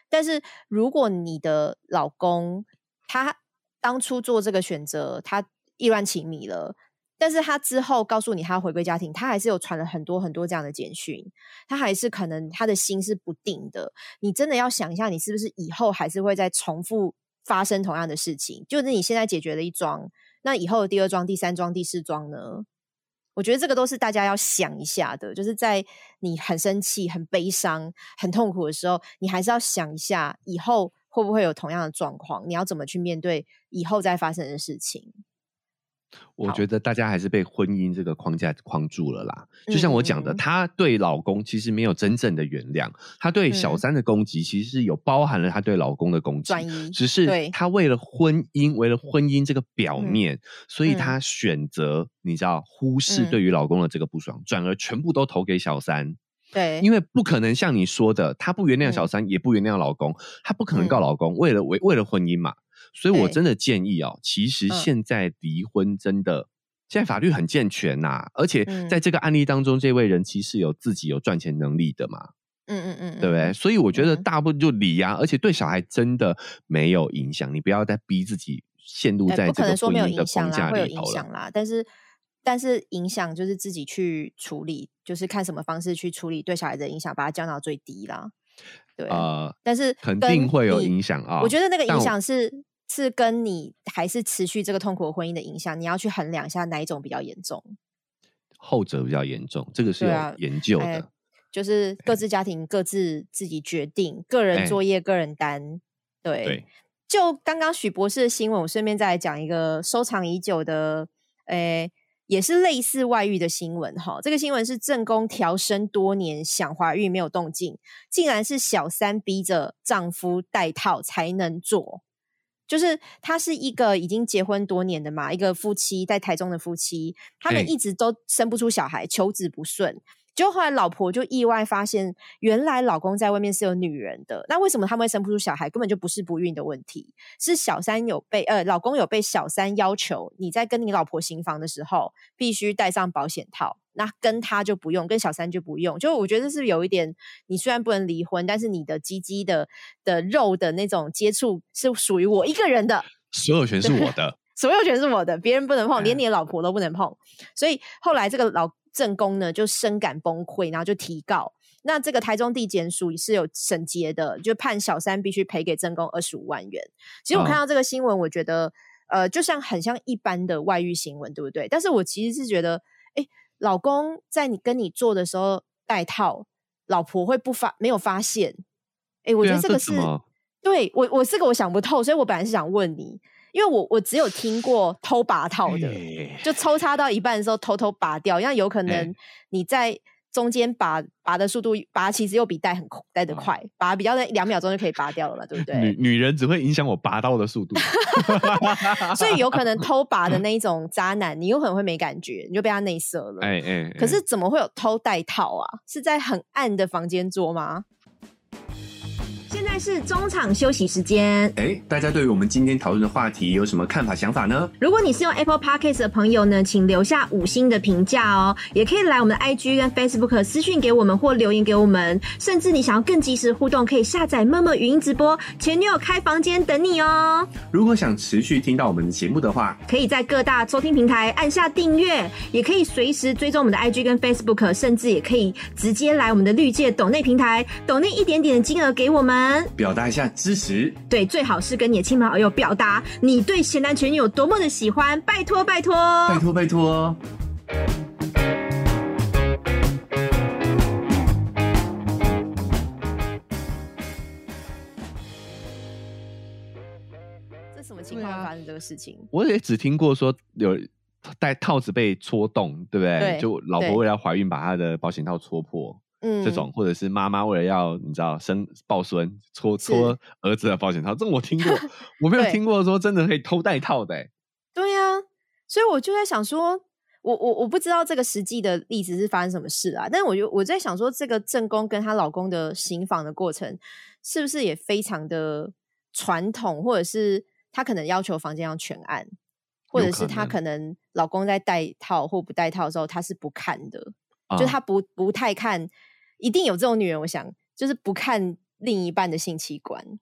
但是如果你的老公他当初做这个选择，他意乱情迷了，但是他之后告诉你他要回归家庭，他还是有传了很多很多这样的简讯，他还是可能他的心是不定的。你真的要想一下，你是不是以后还是会再重复发生同样的事情？就是你现在解决了一桩，那以后的第二桩、第三桩、第四桩呢？我觉得这个都是大家要想一下的，就是在你很生气、很悲伤、很痛苦的时候，你还是要想一下，以后会不会有同样的状况，你要怎么去面对以后再发生的事情。我觉得大家还是被婚姻这个框架框住了啦。就像我讲的，她对老公其实没有真正的原谅，她对小三的攻击其实是有包含了她对老公的攻击，只是她为了婚姻，为了婚姻这个表面，所以她选择你知道忽视对于老公的这个不爽，转而全部都投给小三。对，因为不可能像你说的，她不原谅小三，也不原谅老公，她不可能告老公，为了为为了婚姻嘛。所以，我真的建议哦，其实现在离婚真的，现在法律很健全呐，而且在这个案例当中，这位人其实有自己有赚钱能力的嘛，嗯嗯嗯，对不对？所以我觉得大部分就离呀，而且对小孩真的没有影响，你不要再逼自己陷入在这个婚姻的框架里头了。但是，但是影响就是自己去处理，就是看什么方式去处理对小孩的影响，把它降到最低啦。对啊，但是肯定会有影响啊。我觉得那个影响是。是跟你还是持续这个痛苦的婚姻的影响，你要去衡量一下哪一种比较严重。后者比较严重，这个是有研究的。就是各自家庭各自自己决定，个人作业个人担。对，就刚刚许博士的新闻，我顺便再来讲一个收藏已久的，诶，也是类似外遇的新闻哈。这个新闻是正宫调身多年想怀孕没有动静，竟然是小三逼着丈夫戴套才能做。就是她是一个已经结婚多年的嘛，一个夫妻在台中的夫妻，他们一直都生不出小孩，求子不顺。就后来老婆就意外发现，原来老公在外面是有女人的。那为什么他们会生不出小孩？根本就不是不孕的问题，是小三有被呃老公有被小三要求，你在跟你老婆行房的时候必须带上保险套。那跟他就不用，跟小三就不用。就我觉得是有一点，你虽然不能离婚，但是你的鸡鸡的的肉的那种接触是属于我一个人的，所有权是我的，所有权是我的，别人不能碰，连你的老婆都不能碰。所以后来这个老正宫呢就深感崩溃，然后就提告。那这个台中地检署是有审结的，就判小三必须赔给正宫二十五万元。其实我看到这个新闻，我觉得呃，就像很像一般的外遇新闻，对不对？但是我其实是觉得，哎。老公在你跟你做的时候戴套，老婆会不发没有发现？哎，我觉得这个是对我我这个我想不透，所以我本来是想问你，因为我我只有听过偷拔套的，就抽插到一半的时候偷偷拔掉，因为有可能你在。中间拔拔的速度拔其实又比戴很戴的快，拔比较在两秒钟就可以拔掉了嘛，对不对？女女人只会影响我拔刀的速度 所以有可能偷拔的那一种渣男，你有可能会没感觉，你就被他内射了。哎哎，可是怎么会有偷戴套啊？是在很暗的房间做吗？现在。在是中场休息时间。哎，大家对于我们今天讨论的话题有什么看法、想法呢？如果你是用 Apple Podcast 的朋友呢，请留下五星的评价哦。也可以来我们的 IG 跟 Facebook 私讯给我们或留言给我们。甚至你想要更及时互动，可以下载陌陌语音直播，前女友开房间等你哦。如果想持续听到我们的节目的话，可以在各大收听平台按下订阅，也可以随时追踪我们的 IG 跟 Facebook，甚至也可以直接来我们的绿界抖内平台抖内一点点的金额给我们。表达一下支持，对，最好是跟你的亲朋好友表达你对咸男全女有多么的喜欢，拜托拜托，拜托拜托。这什么情况发生这个事情？我也只听过说有戴套子被戳洞，对不对？就老婆为了怀孕，把她的保险套戳破。嗯，这种或者是妈妈为了要你知道生抱孙搓搓儿子的保险套，这种我听过，我没有听过说真的可以偷带套的。对呀，所以我就在想说，我我我不知道这个实际的例子是发生什么事啊，但是我就我在想说，这个正宫跟她老公的行房的过程，是不是也非常的传统，或者是她可能要求房间要全暗，或者是她可能老公在戴套或不戴套的时候，她是不看的，就她不不太看。一定有这种女人，我想就是不看另一半的性器官，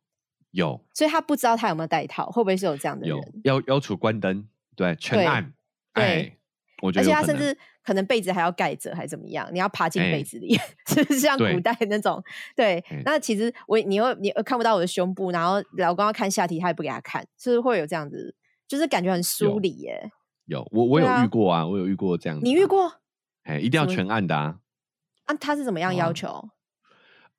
有，所以她不知道她有没有戴套，会不会是有这样的人？要要求关灯，对，全暗，对，我觉得，而且他甚至可能被子还要盖着，还怎么样？你要爬进被子里，是不是像古代那种？对，那其实我你又你看不到我的胸部，然后老公要看下体，他也不给他看，是不是会有这样子？就是感觉很疏离耶。有，我我有遇过啊，我有遇过这样子，你遇过？哎，一定要全暗的啊。啊，他是怎么样要求？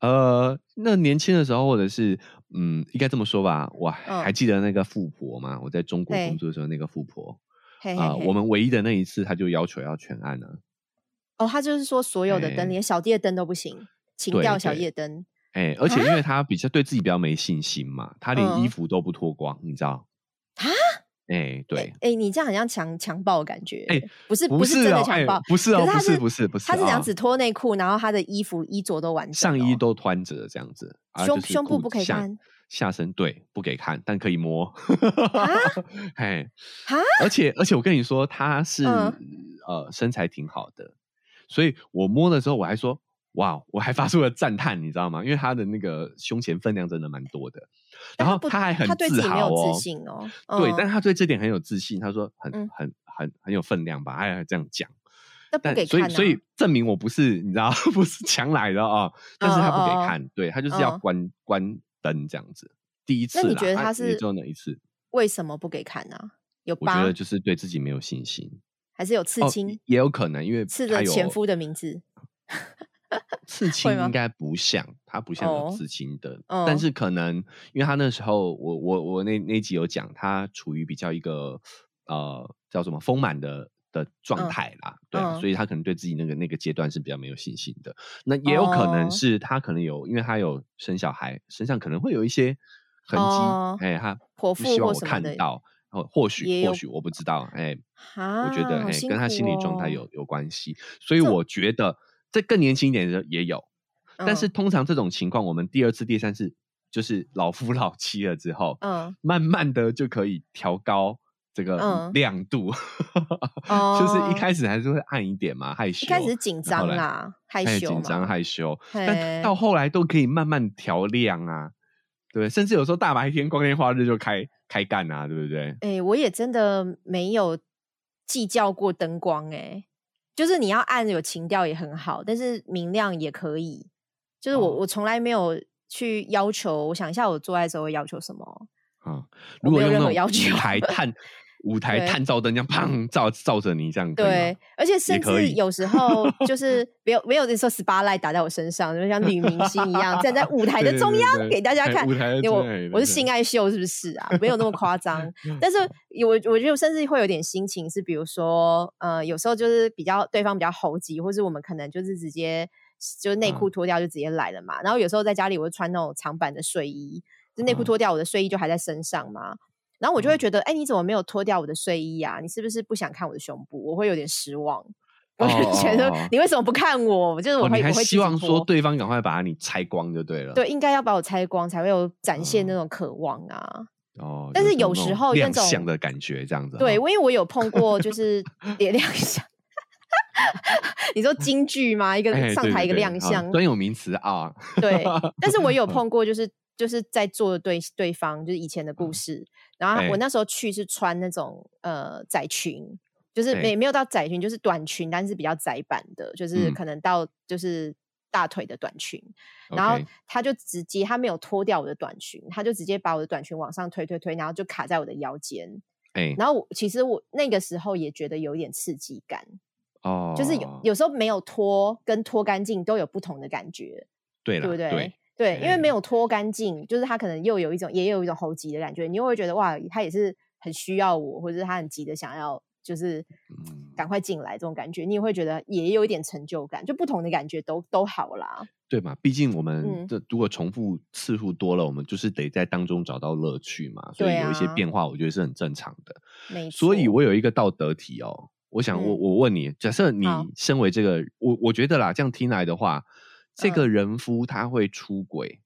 呃，那年轻的时候，或者是嗯，应该这么说吧。我还记得那个富婆嘛，我在中国工作的时候，那个富婆啊，我们唯一的那一次，他就要求要全暗呢。哦，他就是说所有的灯，连小夜灯都不行，请掉小夜灯。哎，而且因为他比较对自己比较没信心嘛，他连衣服都不脱光，你知道？啊？哎，对，哎，你这样好像强强暴的感觉。哎，不是，不是真的强暴，不是哦，不是，不是，不是，他是这样子脱内裤，然后他的衣服衣着都完上衣都穿着这样子，胸胸部不可以看，下身对不给看，但可以摸。哎，啊，而且而且我跟你说，他是呃身材挺好的，所以我摸的时候我还说。哇！我还发出了赞叹，你知道吗？因为他的那个胸前分量真的蛮多的，然后他还很自豪哦。对，但他对这点很有自信。他说很很很很有分量吧？他还这样讲。但所以所以证明我不是你知道 不是强来的啊，但是他不给看，对他就是要关关灯这样子。第一次，那你觉得他是做哪一次？为什么不给看呢？有我觉得就是对自己没有信心，还是有刺青？也有可能，因为刺着前夫的名字。刺青应该不像，他不像有刺青的，但。是可能因为他那时候，我我我那那集有讲，他处于比较一个呃叫什么丰满的的状态啦，对，所以他可能对自己那个那个阶段是比较没有信心的。那也有可能是他可能有，因为他有生小孩，身上可能会有一些痕迹，哎，他不希望我看到，或，或许或许我不知道，哎，我觉得哎跟他心理状态有有关系，所以我觉得。在更年轻一点的也有，但是通常这种情况，我们第二次、第三次就是老夫老妻了之后，嗯，慢慢的就可以调高这个亮度，就是一开始还是会暗一点嘛，害羞，一开始紧张啦，害羞，紧张害羞，但到后来都可以慢慢调亮啊，对，甚至有时候大白天光天化日就开开干啊，对不对？哎，我也真的没有计较过灯光，哎。就是你要按有情调也很好，但是明亮也可以。就是我我从来没有去要求，我想一下我做爱的时候会要求什么啊？如果任何要求。舞台探照灯这样砰照照着你这样，对，而且甚至有时候 就是没有没有说 SPA light 打在我身上，就像女明星一样站在舞 台的中央给大家看。因为我我是性爱秀是不是啊？没有那么夸张，但是我我觉得甚至会有点心情是，比如说呃，有时候就是比较对方比较猴急，或是我们可能就是直接就是内裤脱掉就直接来了嘛。然后有时候在家里我会穿那种长版的睡衣，就内裤脱掉，我的睡衣就还在身上嘛。然后我就会觉得，哎，你怎么没有脱掉我的睡衣啊？你是不是不想看我的胸部？我会有点失望。我就觉得哦你为什么不看我？就是我哦，会、希望说对方赶快把你拆光就对了。对，应该要把我拆光，才会有展现那哦种渴望啊。哦，但是有时候那种相的感觉这样子哈。对，因为我有碰过，就是也亮相。你说京剧吗？一个哎上台一个亮相，专有名词啊。对，但是我有嗯碰过，就是就是在做的对对方，就是以前的故事。然后哎我那时候去是穿那种呃窄裙，就是哎没没有到窄裙，就是短裙，但是比较窄版的，就是嗯可能到就是大腿的短裙。然后他就直接他没有脱掉我的短裙，他就直接把我的短裙往上推推推，然后就卡在我的腰间。哎，然后我其实我那个时候也觉得有点刺激感，哦，就是有有时候没有脱跟脱干净都有不同的感觉。对了，对不对？对，对，因为没哎有脱干净，就是他可能又有一种，也有一种猴急的感觉，你又会觉得哇，他也是很需要我，或者是他很急的想要，就是嗯赶快进来这种感觉，你也会觉得也有一点成就感，就不同的感觉都都好啦。对嘛？毕竟我们嗯这如果重复次数多了，我们就是得在当中找到乐趣嘛。所以有一些啊变化，我觉得是很正常的。没错，所以我有一个道德题哦，我想我嗯我问你，假设你身为这个，我我觉得啦，这样听来的话，这嗯个人夫他会出轨，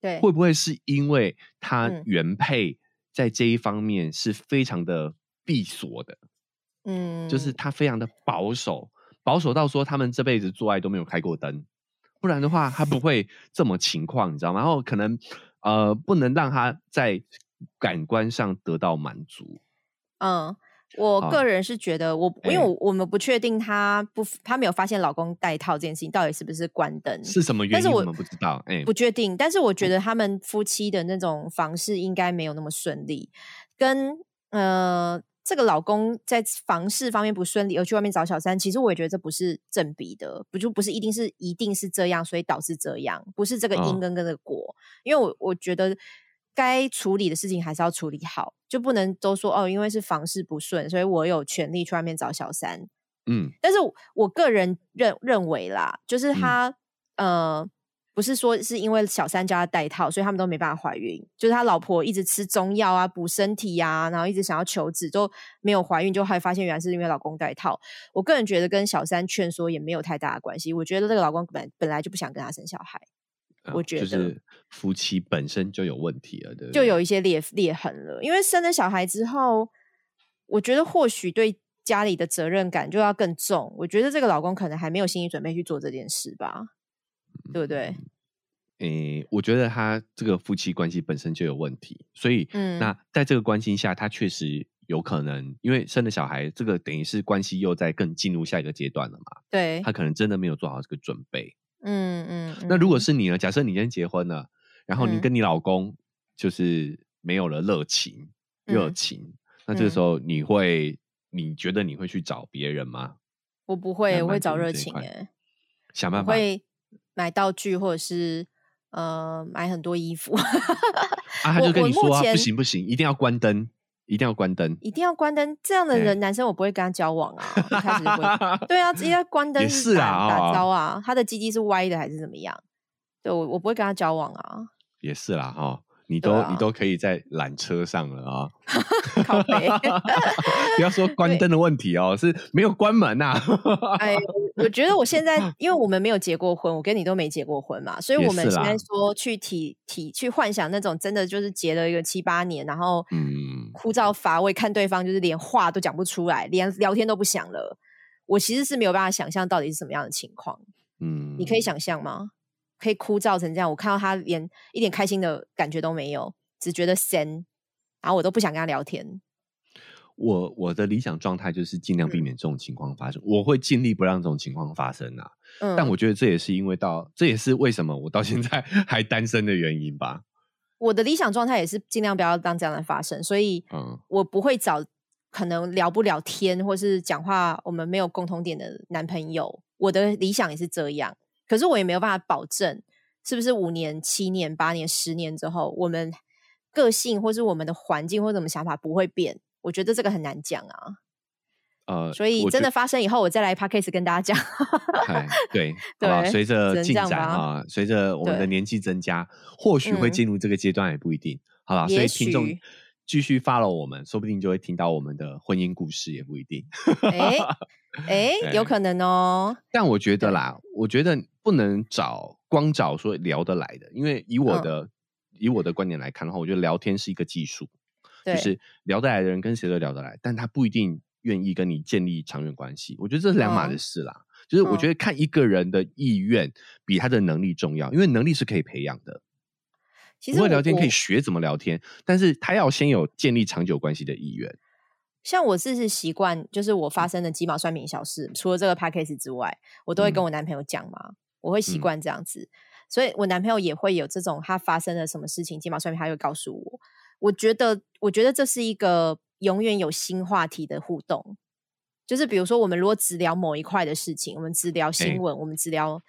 对会不会是因为他嗯原配在这一方面是非常的闭锁的，嗯，就是他非常的保守，保守到说他们这辈子做爱都没有开过灯，不然的话他不 会这么情况，你知道吗？然后可能呃不能让他在感官上得到满足。嗯。我啊个人是觉得我，因为哎。我我们不确定她不，她没有发现老公戴套这件事情到底是不是关灯，是什么原因但是我们不知道，哎、不。确定，但是我觉得他们夫妻的那种房事应该没有那么顺利，跟呃这个老公在房事方面不顺利而去外面找小三，其实我也觉得这不是正比的，不就不是一定是一定是这样，所以导致这样，不是这个哦因跟这个果，因为我我觉得该处理的事情还是要处理好，就不能都说哦，因为是房事不顺，所以我有权利去外面找小三，嗯。但是我我个人认认为啦，就是嗯。他、呃，不是说是因为小三叫他戴套，所以他们都没办法怀孕，就是他老婆一直吃中药啊，补身体啊，然后一直想要求子，都没有怀孕，就还发现原来是因为老公戴套。我个人觉得跟小三劝说也没有太大的关系，我觉得这个老公本本来就不想跟他生小孩，呃我觉得就是夫妻本身就有问题了，对不对？就有一些裂裂痕了。因为生了小孩之后，我觉得或许对家里的责任感就要更重。我觉得这个老公可能还没有心理准备去做这件事吧，对不对？诶，我觉得他这个夫妻关系本身就有问题，所以，嗯那在这个关系下，他确实有可能，因为生了小孩，这个等于是关系又在更进入下一个阶段了嘛，对，他可能真的没有做好这个准备。嗯嗯。那如果嗯是你呢？假设你今天结婚了，然后你嗯跟你老公就是没有了热情、热嗯情，那这时候你会，你觉得你会去找别人吗？我不会，我会找热情哎、想办法。我会买道具或者是呃买很多衣服，啊，他就跟你说啊，不行不行，一定要关灯，一定要关灯。一定要关灯。这样的哎人，男生我不会跟他交往啊，一开始会。对啊，直接关灯打招啊，他的鸡鸡是歪的还是怎么样？对我我不会跟他交往啊，也是啦哈、你都、啊你都可以在缆车上了啊！不要说关灯的问题哦，是没有关门呐、哎，我我觉得我现在，因为我们没有结过婚，我跟你都没结过婚嘛，所以我们现在说去体体去幻想那种真的就是结了一个七八年，然后嗯枯燥乏味，看对方就是连话都讲不出来，连聊天都不想了。我其实是没有办法想象到底是什么样的情况，嗯，你可以想象吗？可以枯燥成这样，我看到他连一点开心的感觉都没有，只觉得闲，然后我都不想跟他聊天。我我的理想状态就是尽量避嗯免这种情况发生，我会尽力不让这种情况发生啊。嗯，但我觉得这也是因为到，这也是为什么我到现在 还单身的原因吧。我的理想状态也是尽量不要让这样的发生，所以嗯我不会找可能聊不聊天或是讲话我们没有共同点的男朋友。我的理想也是这样，可是我也没有办法保证是不是五年、七年、八年、十年之后，我们个性或是我们的环境或者我们想法不会变。我觉得这个很难讲啊，呃，所以真的发生以后，我再来 podcast 跟大家讲。哎，对，吧，对随着进展啊，随着我们的年纪增加，或许会嗯进入这个阶段也不一定，好吧？所以听众许继续 follow 我们，说不定就会听到我们的婚姻故事，也不一定。哎哎，有可能哦。但我觉得啦，我觉得不能找光找说聊得来的，因为以我的、以我的观点来看的话，我觉得聊天是一个技术，就是聊得来的人跟谁都聊得来，但他不一定愿意跟你建立长远关系。我觉得这是两码嗯的事啦。就是我觉得看一个人的意愿比他的能力重要，因为能力是可以培养的。其实我不会聊天可以我学怎么聊天，但是他要先有建立长久关系的意愿。像我自是习惯，就是我发生的鸡毛蒜皮小事，除了这个 p a c k a g e 之外，我都会跟嗯我男朋友讲嘛，我会习嗯惯这样子，所以我男朋友也会有这种他发生了什么事情，鸡毛蒜皮，他会告诉我。我觉得，我觉得这是一个永远有新话题的互动，就是比如说，我们如果只聊某一块的事情，我们只聊哎新闻，我们只聊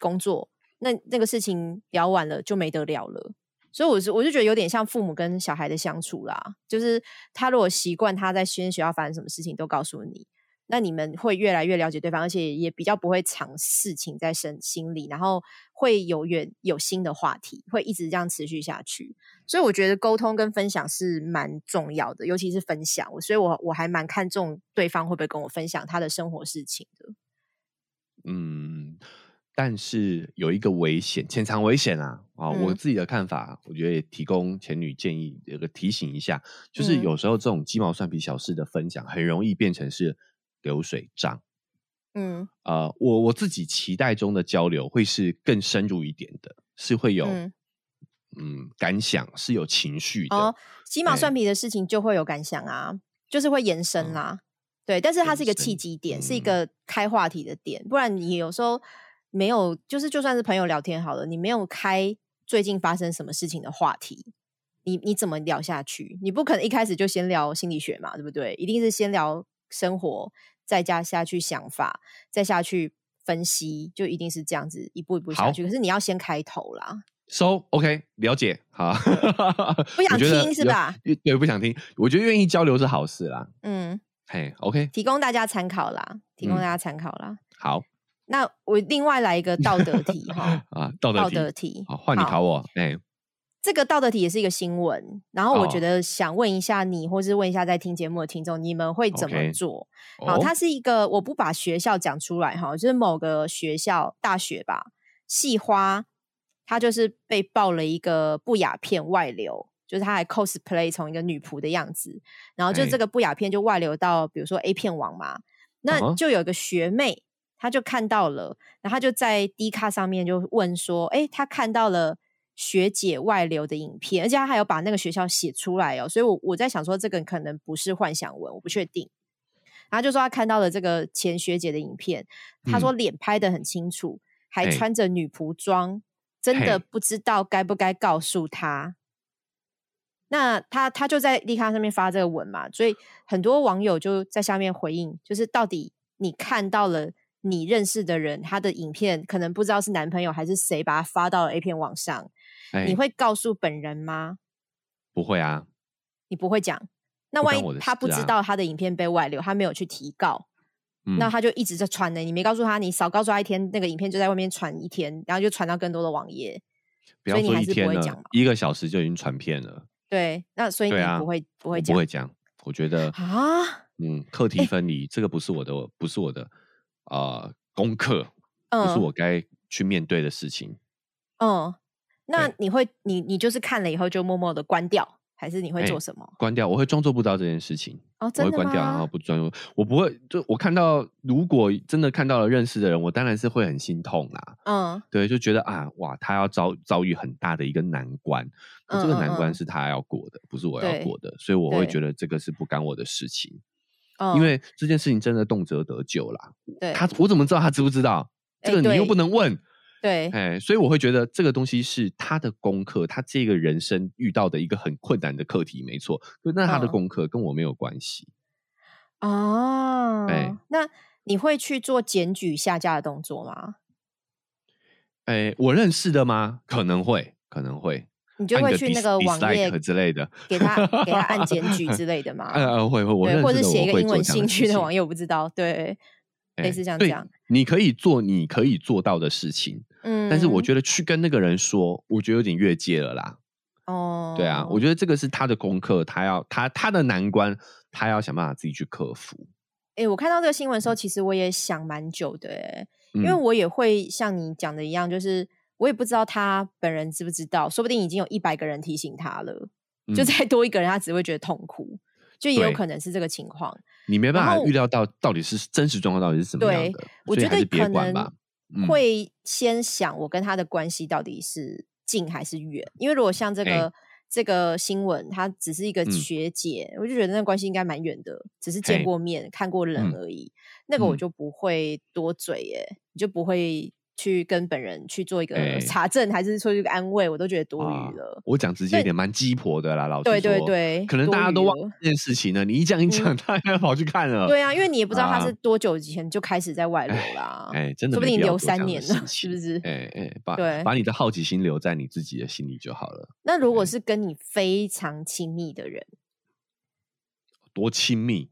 工作，那那个事情聊完了就没得聊了。所以我是我就觉得有点像父母跟小孩的相处啦，就是他如果习惯他在先学校发生什么事情都告诉你，那你们会越来越了解对方，而且也比较不会藏事情在身心里，然后会有远有新的话题，会一直这样持续下去。所以我觉得沟通跟分享是蛮重要的，尤其是分享。所以我我还蛮看重对方会不会跟我分享他的生活事情的。嗯，但是有一个危险，潜藏危险啊！啊、我嗯自己的看法，我觉得也提供前女建议，有个提醒一下，就是嗯有时候这种鸡毛蒜皮小事的分享，很容易变成是流水账。嗯呃，我我自己期待中的交流会是更深入一点的，是会有嗯嗯感想，是有情绪的。哦，鸡毛哎蒜皮的事情就会有感想啊，就是会延伸嗯啦。对，但是它是一个契机点，是一嗯个开话题的点，不然你有时候没有，就是就算是朋友聊天好了，你没有开最近发生什么事情的话题，你你怎么聊下去？你不可能一开始就先聊心理学嘛，对不对？一定是先聊生活，再加下去想法，再下去分析，就一定是这样子一步一步下去。可是你要先开头啦，收、OK，了解，好，不想听是吧？对，不想听。我觉得愿意交流是好事啦。嗯，嘿，OK，提供大家参考啦，提供嗯大家参考啦。好那我另外来一个道德题哈，啊，道德道题，德题，好，换你考我。哎、这个道德题也是一个新闻，然后我觉哦得想问一下你，或是问一下在听节目的听众，你们会怎么做？好，哦它是一个我不把学校讲出来哈，就是某个学校大学吧，系花，他就是被爆了一个不雅片外流，就是他还 cosplay 从一个女仆的样子，然后就哎这个不雅片就外流到比如说 A 片网嘛，嗯那就有一个学妹，她就看到了，然后他就在 D 卡上面就问说，哎，他看到了。学姐外流的影片，而且他还有把那个学校写出来哦，所以我我在想说，这个可能不是幻想文，我不确定。然后就说他看到了这个前学姐的影片，他说脸拍的很清楚，还穿着女仆装，真的不知道该不该告诉他。那他他就在立卡上面发这个文嘛，所以很多网友就在下面回应，就是到底你看到了你认识的人他的影片，可能不知道是男朋友还是谁把他发到了 A 片网上，哎你会告诉本人吗？不会啊？你不会讲。那万一他不知道他的影片被外流，他没有去提告，嗯那他就一直在传呢。你没告诉他，你少告诉他一天，那个影片就在外面传一天，然后就传到更多的网页。不要说所以你还是不一天了会讲，一个小时就已经传遍了。对，那所以你不会、不我会讲不会讲，我觉得啊？嗯，课题分离、这个不是我的，不是我的呃功课，不是嗯我该去面对的事情。嗯，那你会你你就是看了以后就默默的关掉，还是你会哎做什么？关掉，我会装作不知道这件事情。哦，我真的会关掉，然后？不专注。我不会，就我看到，如果真的看到了认识的人，我当然是会很心痛啦。嗯对，就觉得啊，哇，他要遭遭遇很大的一个难关，那这个难关是他要过的，不是我要对过的，所以我会对觉得这个是不干我的事情，嗯，因为这件事情真的动辄得咎啦。对他我怎么知道他知不知道？这哎个你又不能问，对哎，所以我会觉得这个东西是他的功课，他这个人生遇到的一个很困难的课题，没错。可那他的嗯功课跟我没有关系。哦，哎那你会去做检举下架的动作吗？哎，我认识的吗？可能会，可能会。你就会去那个网页之类的，给他给他按 检举之类的嘛？呃呃，会会，我，或者写一个英文兴趣的网页，我不知道，对，类似像这样，你可以做你可以做到的事情，嗯，但是我觉得去跟那个人说，我觉得有点越界了啦。哦，对啊，我觉得这个是他的功课，他要他他的难关，他要想办法自己去克服。哎、我看到这个新闻的时候，其实我也想蛮久的、哎，因为嗯我也会像你讲的一样，就是我也不知道他本人知不知道，说不定已经有一百个人提醒他了，就嗯。再多一个人，他只会觉得痛苦，就也有可能是这个情况。你没办法预料到到底是真实状况到底是怎么样对的，，我觉得可能会先想我跟他的关系到底是近还是远，因为如果像这哎个、这个新闻，她只是一个嗯。学姐，我就觉得那个关系应该蛮远的，只是见嘿。过面、看过人嗯。而已，那个我嗯。就不会多嘴耶，你就不会去跟本人去做一个哎查证，还是说一个安慰，我都觉得多啊余了。我讲直接一点，蛮鸡婆的啦，老师对对对可能大家都忘了这件事情了。你一讲一讲，大家跑去看了。对啊，因为你也不知道他啊是多久以前就开始在外流啦，哎，真的说不定留三年了，是不是？哎哎，把对把你的好奇心留在你自己的心里就好了。那如果哎是跟你非常亲密的人，多亲密，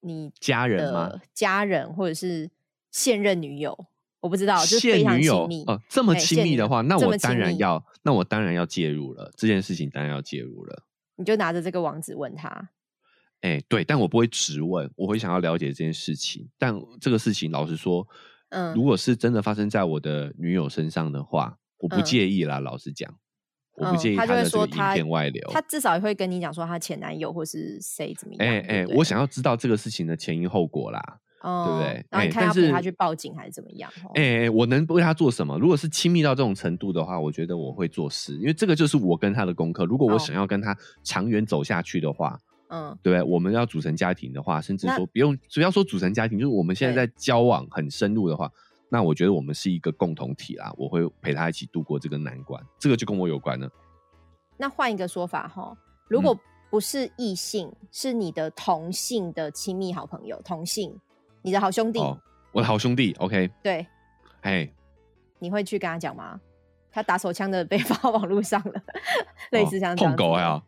你家人吗？家人或者是现任女友，我不知道，就是现非常女友亲密哦，这么亲密的话，那我当然要，那我当然要介入了。这件事情当然要介入了。你就拿着这个网址问他，哎，对，但我不会直问，我会想要了解这件事情。但这个事情，老实说，嗯如果是真的发生在我的女友身上的话，我不嗯介意啦。老实讲，我不介意她的这个影片外流。他至少也会跟你讲说他前男友或是谁怎么样，哎哎，我想要知道这个事情的前因后果啦。哦对不对然后看要陪他去报警还是怎么样？哦哎、哎我能为他做什么？如果是亲密到这种程度的话，我觉得我会做事，因为这个就是我跟他的功课。如果我哦想要跟他长远走下去的话，嗯对不对？我们要组成家庭的话，甚至那说不用，不要说组成家庭，就是我们现在在交往很深入的话，那我觉得我们是一个共同体啦。我会陪他一起度过这个难关，这个就跟我有关了。那换一个说法哈，如嗯果不是异性，是你的同性的亲密好朋友，同性，你的好兄弟，哦，我的好兄弟，OK，对，哎，你会去跟他讲吗？他打手枪的被发网络上了，类似像这样哦碰狗呀，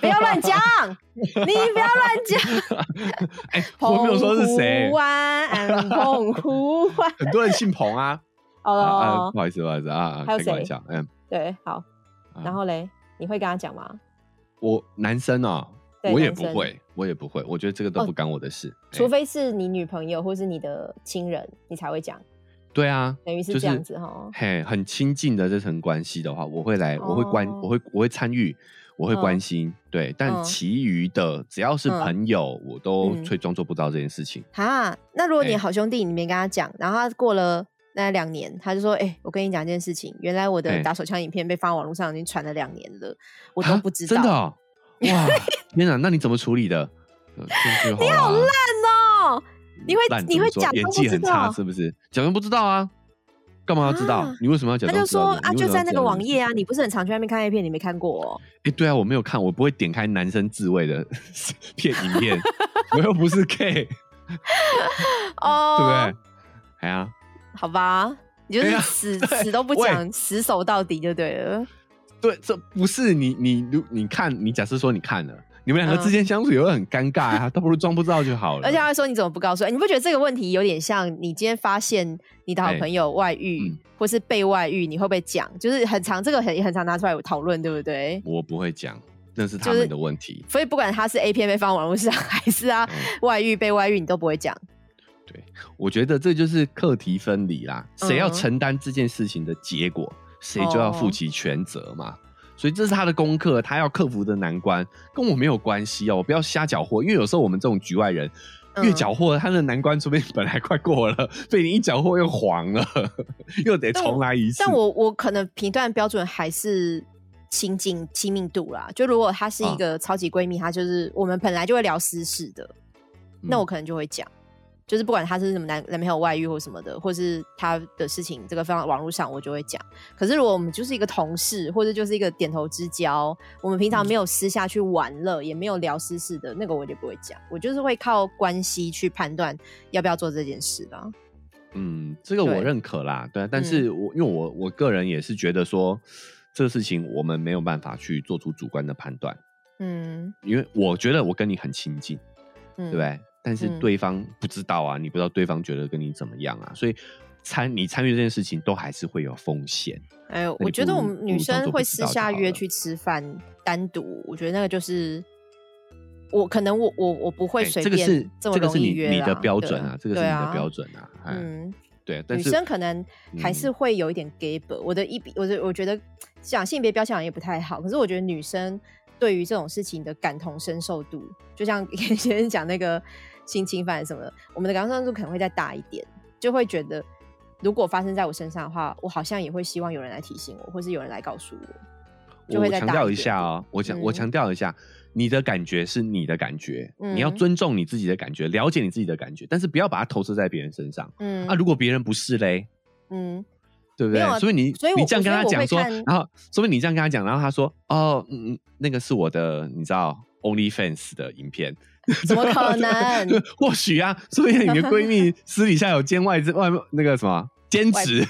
不要乱讲，你不要乱讲。哎，我没有说是谁澎湖，湾，澎湖湾。很多人姓彭啊。啊啊，哦不，好意思，不好意思啊，啊还有谁嗯，对，好。啊然后嘞，你会跟他讲吗？我男生啊，对我也不会，我也不会，我觉得这个都哦不干我的事。除哎非是你女朋友或是你的亲人，你才会讲，对啊，等于是就这样子哈。嘿，很亲近的这层关系的话，我会来，我会关，哦我会我会参与，我会关嗯心，对。但嗯其余的只要是嗯朋友，我都嗯会装作不知道这件事情。哈，那如果你好兄弟你没跟他讲，然后他过了那两年，他就说：“哎、我跟你讲一件事情，原来我的哎打手枪影片被放网络上已经传了两年了，我都啊不知道。”真的哦，哇，天哪，那你怎么处理的？你好烂哦，你会你会假演装不知技很差道是不是？假装不知道啊？干嘛要知道啊？你为什么要假他就？说啊，就在那个网页啊，你不是很常去那边看 A 片，你没看过哦？哎、对啊，我没有看，我不会点开男生自慰的片影片，我又不是 gay，哦，对不对？哎呀，好吧，你就是哎死、死都不喂讲，死守到底就对了。对，这不是你你如你看，你假设说你看了，你们两个嗯之间相处也会很尴尬啊，倒不如装不知道就好了。而且他会说你怎么不告诉我？你不觉得这个问题有点像你今天发现你的好哎朋友外遇、嗯或是被外遇，你会不会讲？就是很常这个很很常拿出来讨论，对不对？我不会讲，那是他就是们的问题。所以不管他是 A 片被放网络上，还是啊嗯外遇被外遇，你都不会讲。对我觉得这就是课题分离啦，谁要嗯承担这件事情的结果，谁就要负哦起全责嘛。所以这是他的功课，他要克服的难关，跟我没有关系哦。我不要瞎搅和，因为有时候我们这种局外人。越嗯搅和，他的难关说不定本来快过了，被你一搅和又黄了，又得重来一次。但我我可能评断标准还是亲近亲密度啦。就如果她是一啊个超级闺蜜，她就是我们本来就会聊私事的，那嗯我可能就会讲。就是不管他是什么男男朋友外遇或什么的，或是他的事情，这个放到网络上我就会讲。可是如果我们就是一个同事，或者就是一个点头之交，我们平常嗯没有私下去玩乐，也没有聊私事的那个，我就不会讲。我就是会靠关系去判断要不要做这件事的。嗯，这个我认可啦，对啊，但是我因为我我个人也是觉得说，这个事情我们没有办法去做出主观的判断，嗯因为我觉得我跟你很亲近，嗯，对不对？但是嗯对方不知道啊，你不知道对方觉得跟你怎么样啊，所以参你参与这件事情都还是会有风险。哎，我觉得我们女生会私下约去吃饭，单独，我觉得那个就是我可能我我我不会哎随便这个是这个是你你的标准啊，这个是你的啊标准啊。哎，嗯，对，但女生可能还是嗯会有一点 gay 吧。我的一笔，我的我觉得讲性别标签也不太好，可是我觉得女生对于这种事情的感同身受度，就像 以前讲那个性侵犯什么的，我们的感受度可能会再大一点，就会觉得如果发生在我身上的话，我好像也会希望有人来提醒我，或是有人来告诉我。就会再我强调一下哦，我强我嗯强调一下，你的感觉是你的感觉，你要嗯尊重你自己的感觉，了解你自己的感觉，但是不要把它投射在别人身上。嗯啊，如果别人不是嘞，嗯，对不对？所以你所以你这样跟他讲说，然后所以你这样跟他讲，然后他说哦，嗯嗯，那个是我的，你知道 OnlyFans 的影片，怎么可能 或许啊，说不定你的闺蜜私底下有兼外外那个什么兼职，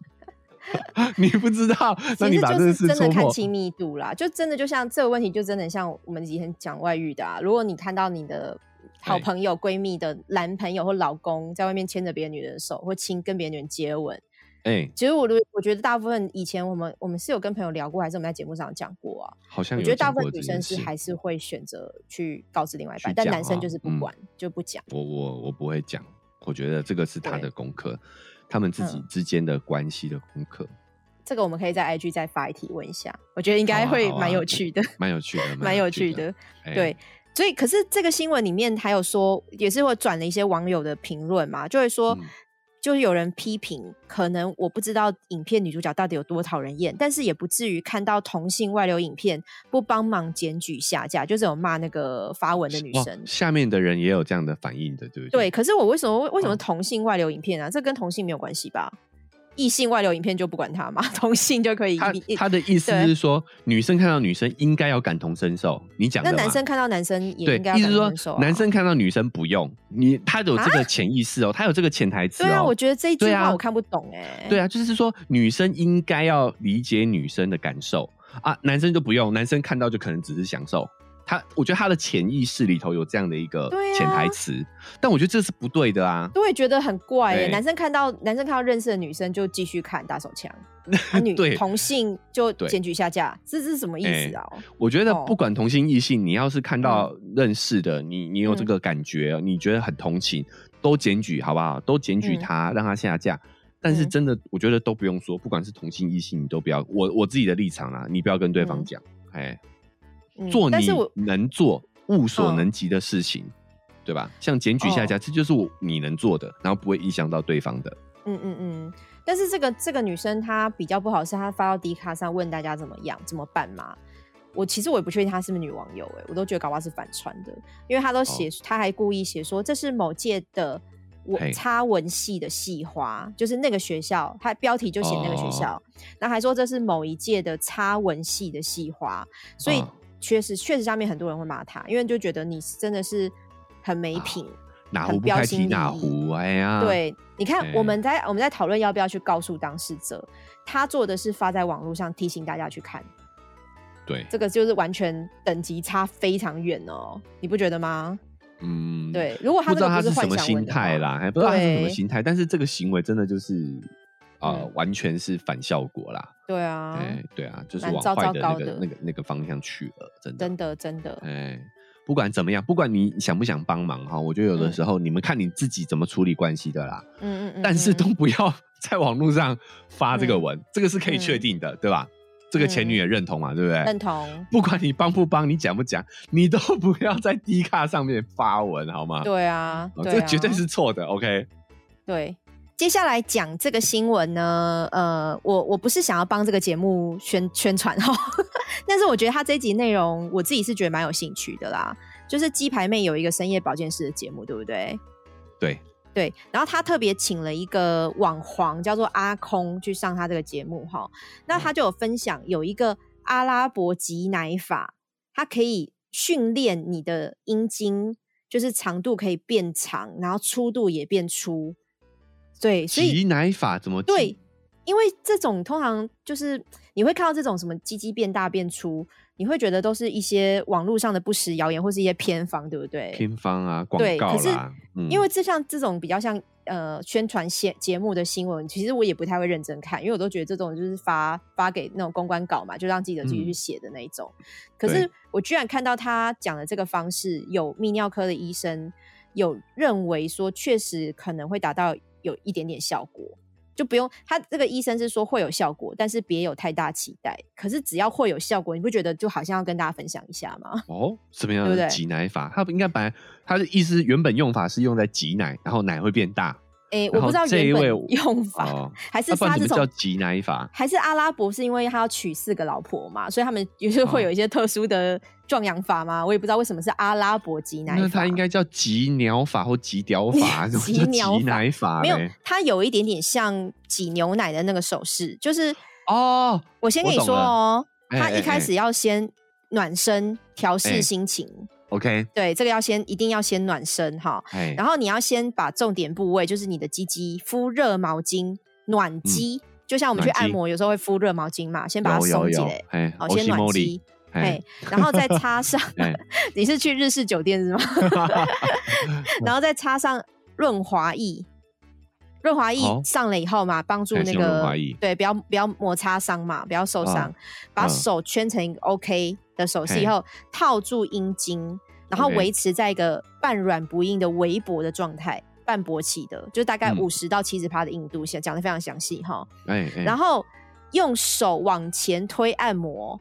你不知道，那你把这个是真的。看亲密度啦，就真的就像这个问题，就真的像我们以前讲外遇的啊。如果你看到你的好朋友、闺蜜的男朋友或老公在外面牵着别的女人的手，或亲跟别的女人接吻，哎，其实我的我觉得大部分以前我们我们是有跟朋友聊过，还是我们在节目上有讲过啊。好像有我觉得大部分女生是还是会选择去告知另外一半，但男生就是不管、就不讲。我我我不会讲，我觉得这个是他的功课，他们自己嗯之间的关系的功课，这个我们可以在 IG 再发一题问一下，我觉得应该会蛮有趣的。蛮有趣的，蛮有趣的。对，所以可是这个新闻里面还有说，也是会转了一些网友的评论嘛，就会说。嗯就是有人批评，可能我不知道影片女主角到底有多讨人厌，但是也不至于看到同性外流影片不帮忙检举下架，就是有骂那个发文的女哇生。下面的人也有这样的反应的，对不对，对？可是我为什么为什么嗯同性外流影片啊？这跟同性没有关系吧？异性外流影片就不管他嘛，同性就可以他的意思是说，女生看到女生应该要感同身受，你讲的那男生看到男生也对应该，要意思说感同身受、啊。男生看到女生不用，你他有这个潜意识哦，他有这个潜台词对啊，哦我。觉得这一句话我看不懂哎、对啊，就是说女生应该要理解女生的感受啊，男生就不用，男生看到就可能只是享受。他，我觉得他的潜意识里头有这样的一个潜台词，但我觉得这是不对的啊。都会觉得很怪男生看到男生看到认识的女生就继续看打手枪，啊 女同性就对检举下架，这这是什么意思啊？我觉得哦不管同性异性，你要是看到认识的，你你有这个感觉，你觉得很同情，都检举好不好？都检举嗯他，让他下架。但是嗯真的，我觉得都不用说，不管是同性异性，你都不要。我我自己的立场啊，你不要跟对方嗯讲，哎、嗯做你但是我能做、物所嗯能及的事情，对吧？像检举下架，这就是我你能做的，然后不会影响到对方的。嗯嗯嗯，但是这个这个女生她比较不好是她发到 D 卡上问大家怎么样怎么办嘛。我其实我也不确定她是不是女网友哎、我都觉得搞不好是反串的，因为她都写，她还故意写说这是某届的我嘿插文系的系花，就是那个学校，她标题就写那个学校，然后还说这是某一届的插文系的系花，所以哦确实确实下面很多人会骂他，因为就觉得你真的是很没品。哪很壶不开提哪壶，哎呀，，对，你看哎我们在我们在讨论要不要去告诉当事者，他做的是发在网络上提醒大家去看，对，这个就是完全等级差非常远哦，你不觉得吗？嗯，对，如果他不知道他是什么心态啦，还不知道他是什么心态，但是这个行为真的就是啊、嗯完全是反效果啦。对啊，哎、对啊，就是往坏的那个那个那个方向去了，真的。真的真的，哎、不管怎么样，不管你想不想帮忙哈，我觉得有的嗯时候你们看你自己怎么处理关系的啦，嗯嗯嗯，但是嗯都不要在网络上发这个嗯文，这个是可以确定的，对吧？这个前女也认同嘛，对不对？认同，不管你帮不帮，你讲不讲，你都不要在低卡上面发文，好吗？对啊，哦对啊这绝对是错的。OK，对。接下来讲这个新闻呢，呃，我我不是想要帮这个节目宣宣传哈，但是我觉得他这一集内容，我自己是觉得蛮有兴趣的啦。就是鸡排妹有一个深夜保健室的节目，对不对？对，对，然后他特别请了一个网黄叫做阿空去上他这个节目哈，那他就有分享有一个阿拉伯挤奶法，它可以训练你的阴茎，就是长度可以变长，然后粗度也变粗。对，所以挤奶法怎么挤对，因为这种通常就是你会看到这种什么鸡鸡变大变粗，你会觉得都是一些网络上的不实谣言或是一些偏方，对不对？偏方啊，广对，可是嗯因为这像这种比较像呃宣传节节目的新闻，其实我也不太会认真看，因为我都觉得这种就是发发给那种公关稿嘛，就让记者自己去嗯写的那一种。可是我居然看到他讲的这个方式，有泌尿科的医生有认为说，确实可能会达到有一点点效果。就不用他这个医生是说会有效果，但是别有太大期待。可是只要会有效果，你不觉得就好像要跟大家分享一下吗？哦，什么样的挤奶法？它应该本来它的意思原本用法是用在挤奶，然后奶会变大。诶、我不知道用法、哦，还是他这种怎么叫挤奶法？还是阿拉伯是因为他要娶四个老婆嘛，所以他们就是会哦有一些特殊的壮阳法嘛。我也不知道为什么是阿拉伯挤奶法。那它应该叫挤鸟法或挤屌 法，挤鸟挤奶法没有嘞？，它有一点点像挤牛奶的那个手势，就是哦，我先跟你说哦，哎他一哎哎开始要先暖身调试哎心情，OK，对，这个要先一定要先暖身哈。哎，然后你要先把重点部位，就是你的鸡鸡敷热毛巾暖肌，就像我们去按摩有时候会敷热毛巾嘛，先把它有有有松起来，，哎，哦，先暖肌，哎。哎，，然后再擦 上哎，你是去日式酒店是吗？然后再擦上润滑液，润滑液上了以后嘛，帮助那个对，不要不要摩擦伤嘛，不要受伤嗯，把嗯手圈成一个 OK 的手势以后，套住阴茎，然后维持在一个半软不硬的微薄的状态。半勃起的，就大概嗯。五十到七十趴的硬度，现讲的非常详细哈。然后用手往前推按摩，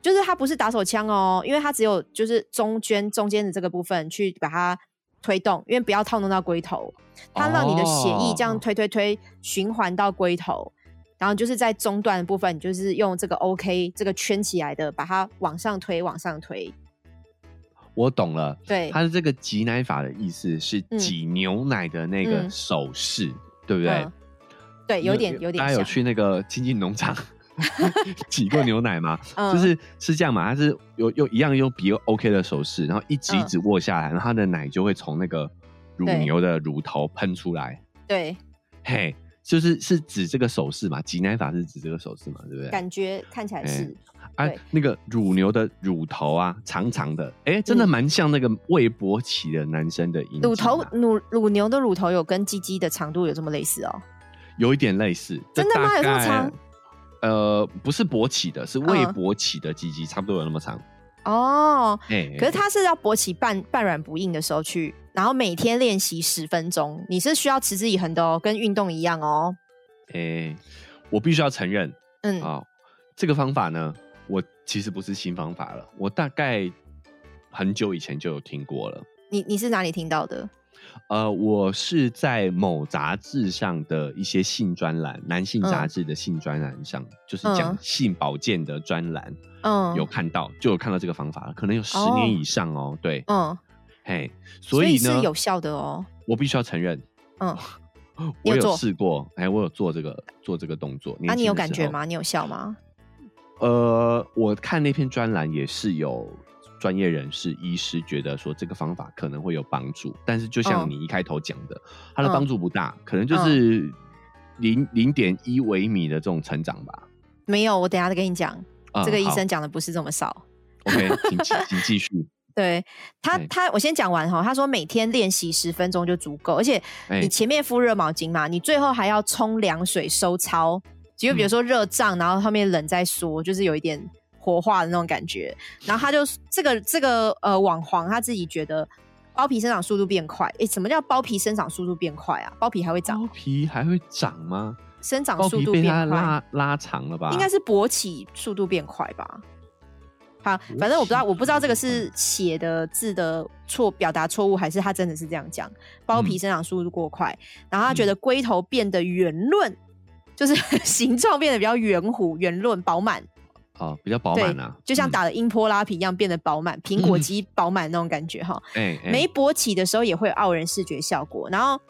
就是它不是打手枪哦，因为它只有就是中间中间的这个部分去把它推动，因为不要套弄到龟头，它让你的血液这样哦推推推循环到龟头。然后就是在中段的部分，你就是用这个 OK 这个圈起来的，把它往上推，往上推。我懂了。对，它的这个挤奶法的意思是嗯挤牛奶的那个嗯手势，对不对嗯？对，有点有点大家有，去那个亲近农场 挤过牛奶吗？嗯就是是这样嘛，它是有有一样用比 OK 的手势，然后一指一嗯指握下来，然后它的奶就会从那个乳牛的乳头喷出来。对，嘿，就是是指这个手势嘛，挤奶法是指这个手势嘛，对不对？感觉看起来是，啊，那个乳牛的乳头啊，长长的，哎、真的嗯蛮像那个未勃起的男生的阴、啊，乳头乳乳牛的乳头有跟鸡鸡的长度有这么类似哦。有一点类似，真的吗有这么概长？呃，不是勃起的，是未嗯勃起的鸡鸡，差不多有那么长。哦，哎、可是它是要勃起半半软不硬的时候去，然后每天练习十分钟，你是需要持之以恒的哦，跟运动一样哦。哎、我必须要承认嗯，啊、这个方法呢，我其实不是新方法了，我大概很久以前就有听过了。你你是哪里听到的？呃，我是在某杂志上的一些性专栏，男性杂志的性专栏上，就是讲嗯性保健的专栏，嗯，有看到，就有看到这个方法了，可能有十哦年以上哦。对，嗯，嘿，所所以呢，是有效的哦。我必须要承认，嗯，我有试过，哎，我有做这个做这个动作。那、啊你有？感觉吗？你有效吗？呃，我看那篇专栏也是有专业人士、医师觉得说这个方法可能会有帮助，但是就像嗯你一开头讲的，它的嗯帮助不大，可能就是零零点一微米的这种成长吧。没有，我等下再跟你讲。啊这个医生讲的不是这么少。OK，请继 请继续。对他哎，他我先讲完哈。他说每天练习十分钟就足够，而且哎你前面敷热毛巾嘛，你最后还要冲凉水收操，就比如嗯说热胀，然后后面冷再缩，就是有一点活化的那种感觉。然后他就这个这个呃网黄他自己觉得包皮生长速度变快。诶，什么叫包皮生长速度变快啊？包皮还会长包，皮还会长吗？生长速度变快，拉拉长了吧？应该是勃起速度变快吧。好，反正我不知道，我不知道这个是写的字的错表达错误，还是他真的是这样讲。包皮嗯生长速度过快，然后他觉得龟头变得圆润，就是 形状变得比较圆弧、圆润、饱满，哦，比较饱对满啊，就像嗯打了音波拉皮一样变得饱满，苹果肌饱满那种感觉哈。没勃起的时候也会有傲人视觉效果。然后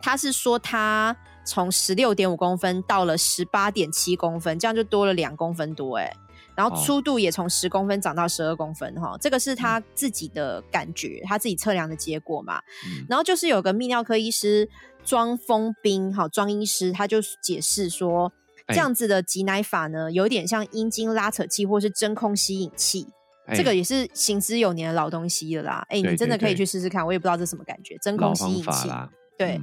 他是说他从十六点五公分到了十八点七公分，这样就多了两公分多哎、然后哦粗度也从十公分长到十二公分哈，这个是他自己的感觉，他自己测量的结果嘛。嗯然后就是有个泌尿科医师庄丰斌，哈，庄医师他就解释说，这样子的挤奶法呢，有点像阴茎拉扯器或是真空吸引器，这个也是行之有年的老东西了啦。哎，你真的可以去试试看，我也不知道这什么感觉，真空吸引器。对，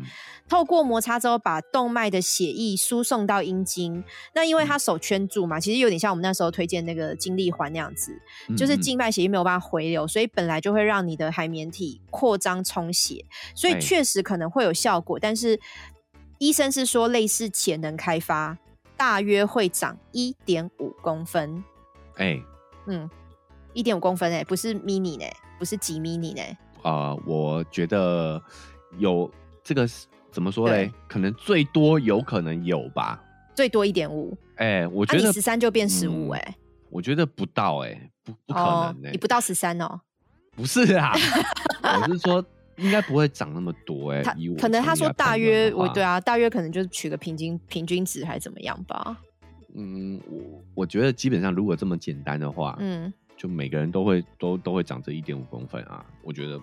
透过摩擦之后，把动脉的血液输送到阴茎。那因为它手圈住嘛，其实有点像我们那时候推荐那个精力环那样子，就是静脉血液没有办法回流，所以本来就会让你的海绵体扩张充血，所以确实可能会有效果。但是医生是说，类似潜能开发，大约会长一点五公分。哎，嗯，一点五公分哎，不是 mini 呢，不是几 mini 呢？啊，我觉得有。这个是怎么说嘞？可能最多有可能有吧，最多一点五。哎，我觉得十三就变十五哎，我觉得不到哎，不不可能哎，你不到十三哦？不是啊，我是说应该不会涨那么多哎。他可能他说大约，我对啊，大约可能就是取个平均平均值还是怎么样吧。嗯，我我觉得基本上如果这么简单的话，嗯，就每个人都会都都会长这一点五公分啊，我觉得。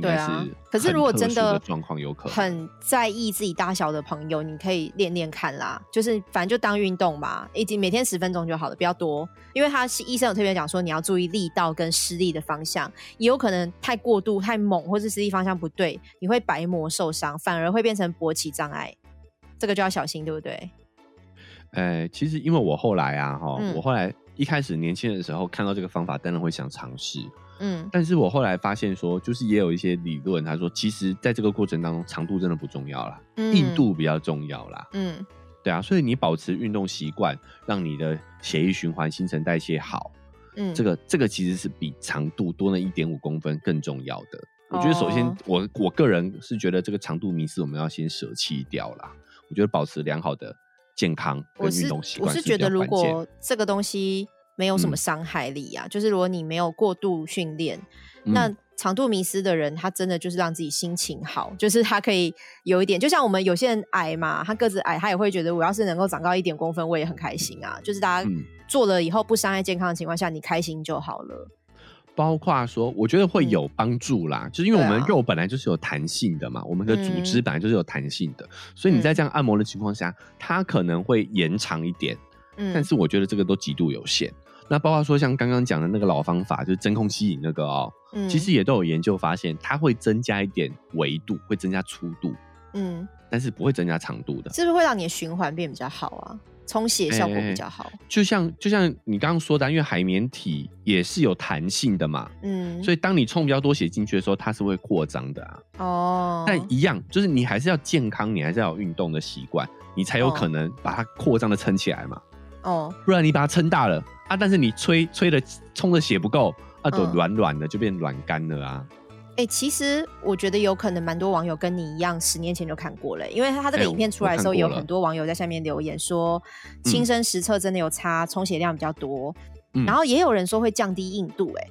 对啊，可是如果真的状况有可能很在意自己大小的朋友，你可以练练看啦。就是反正就当运动嘛，以及每天十分钟就好了，不要多。因为他是医生有特别讲说，你要注意力道跟施力的方向，也有可能太过度、太猛，或是施力方向不对，你会白膜受伤，反而会变成勃起障碍。这个就要小心，对不对？呃，其实因为我后来啊，哈，我后来一开始年轻的时候看到这个方法，当然会想尝试。嗯，但是我后来发现说，就是也有一些理论，他说，其实在这个过程当中，长度真的不重要啦，硬度比较重要啦。嗯，对啊，所以你保持运动习惯，让你的血液循环、新陈代谢好，嗯，这个这个其实是比长度多了一点五公分更重要的。我觉得首先，我我个人是觉得这个长度迷思我们要先舍弃掉啦。我觉得保持良好的健康跟运动习惯，我是觉得如果这个东西。没有什么伤害力啊，就是如果你没有过度训练，那长度迷失的人，他真的就是让自己心情好，就是他可以有一点，就像我们有些人矮嘛，他个子矮，他也会觉得我要是能够长高一点公分，我也很开心啊。就是大家做了以后不伤害健康的情况下，你开心就好了。包括说，我觉得会有帮助啦，就是因为我们肉本来就是有弹性的嘛，我们的组织本来就是有弹性的，所以你在这样按摩的情况下，它可能会延长一点，嗯，但是我觉得这个都极度有限。那包括说像刚刚讲的那个老方法，就是真空吸引那个哦，其实也都有研究发现，它会增加一点维度，会增加粗度，嗯，但是不会增加长度的。是不是会让你的循环变比较好啊？充血效果比较好。就像就像你刚刚说的，因为海绵体也是有弹性的嘛，嗯，所以当你充比较多血进去的时候，它是会扩张的啊。哦，但一样，就是你还是要健康，你还是要有运动的习惯，你才有可能把它扩张的撑起来嘛。哦，不然你把它撑大了。啊！但是你吹吹的充的血不够，啊，都软软的就变软干了啊！哎，其实我觉得有可能蛮多网友跟你一样，十年前就看过了，因为他这个影片出来的时候，有很多网友在下面留言说，亲身实测真的有差，充血量比较多，然后也有人说会降低硬度，哎，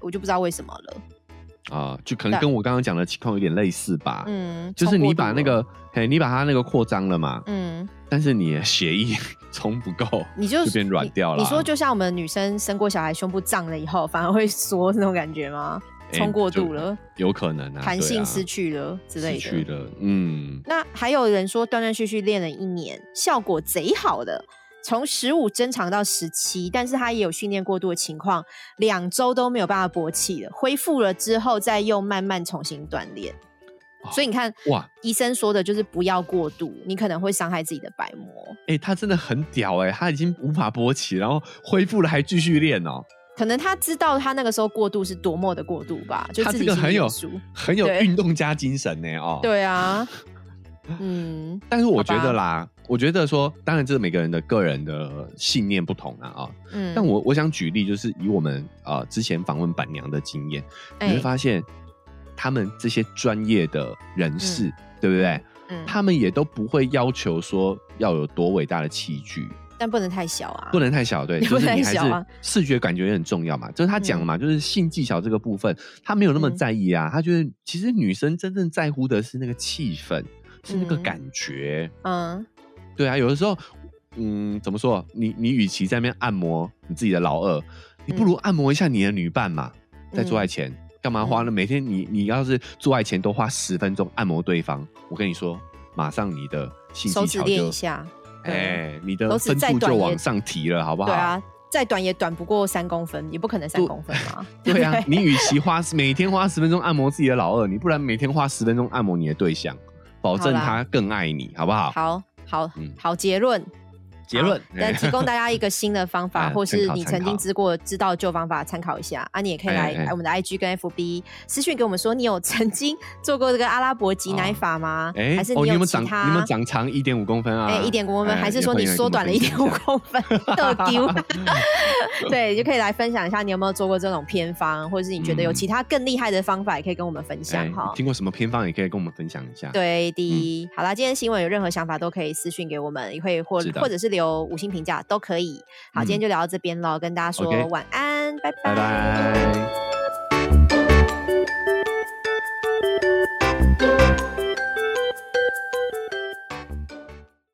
我就不知道为什么了。啊，就可能跟我刚刚讲的情况有点类似吧。嗯，就是你把那个，嘿，你把它那个扩张了嘛。嗯，但是你的血液充不够，你就变软掉了。你说就像我们女生生过小孩，胸部胀了以后，反而会缩那种感觉吗？充过度了，有可能啊，弹性失去了之类的。失去了，嗯。那还有人说断断续续练了一年，效果贼好的。从十五增长到十七，但是他也有训练过度的情况，两周都没有办法勃起了，恢复了之后再又慢慢重新锻炼。所以你看，哇，医生说的就是不要过度，你可能会伤害自己的白膜。哎，他真的很屌哎，他已经无法勃起，然后恢复了还继续练哦。可能他知道他那个时候过度是多么的过度吧，就他这个很有很有运动家精神呢哦。对啊。嗯，但是我觉得啦，我觉得说，当然这是每个人的个人的信念不同啊啊。嗯，但我我想举例，就是以我们啊之前访问板娘的经验，你会发现他们这些专业的人士，对不对？嗯，他们也都不会要求说要有多伟大的器具，但不能太小啊，不能太小，对，就是你还是视觉感觉也很重要嘛。就是他讲嘛，就是性技巧这个部分，他没有那么在意啊，他觉得其实女生真正在乎的是那个气氛。是那个感觉，嗯，对啊，有的时候，嗯，怎么说？你你与其在那边按摩你自己的老二，你不如按摩一下你的女伴嘛。在做爱前，干嘛花呢？每天你你要是做爱前都花十分钟按摩对方，我跟你说，马上你的性技巧就练一下，哎，你的分数就往上提了，好不好？对啊，再短也短不过三公分，也不可能三公分嘛。对啊，你与其花每天花十分钟按摩自己的老二，你不然每天花十分钟按摩你的对象，保证他更爱你，好不好？好好嗯好结论。结论好，但提供大家一个新的方法，哎或是你曾经知过知道旧方法参考一下啊。你也可以来我们的 IG 跟 FB 私讯给我们说，你有曾经做过这个阿拉伯挤奶法吗？哎，还是哦，你有没有其长？你有没有？长长一点五公分啊？哎，一点五公分，哎还是说你缩短了一点五？公分 的丢？对，就可以来分享一下你有没有做过这种偏方，或者是你觉得有其他更厉害的方法，也可以跟我们分享哎哈。听过什么偏方也可以跟我们分享一下。，对的，好啦，今天新闻有任何想法都可以私讯给我们，也可以或或者是留五星评价都可以。好，嗯今天就聊到这边喽，跟大家说 OK 晚安，拜拜拜。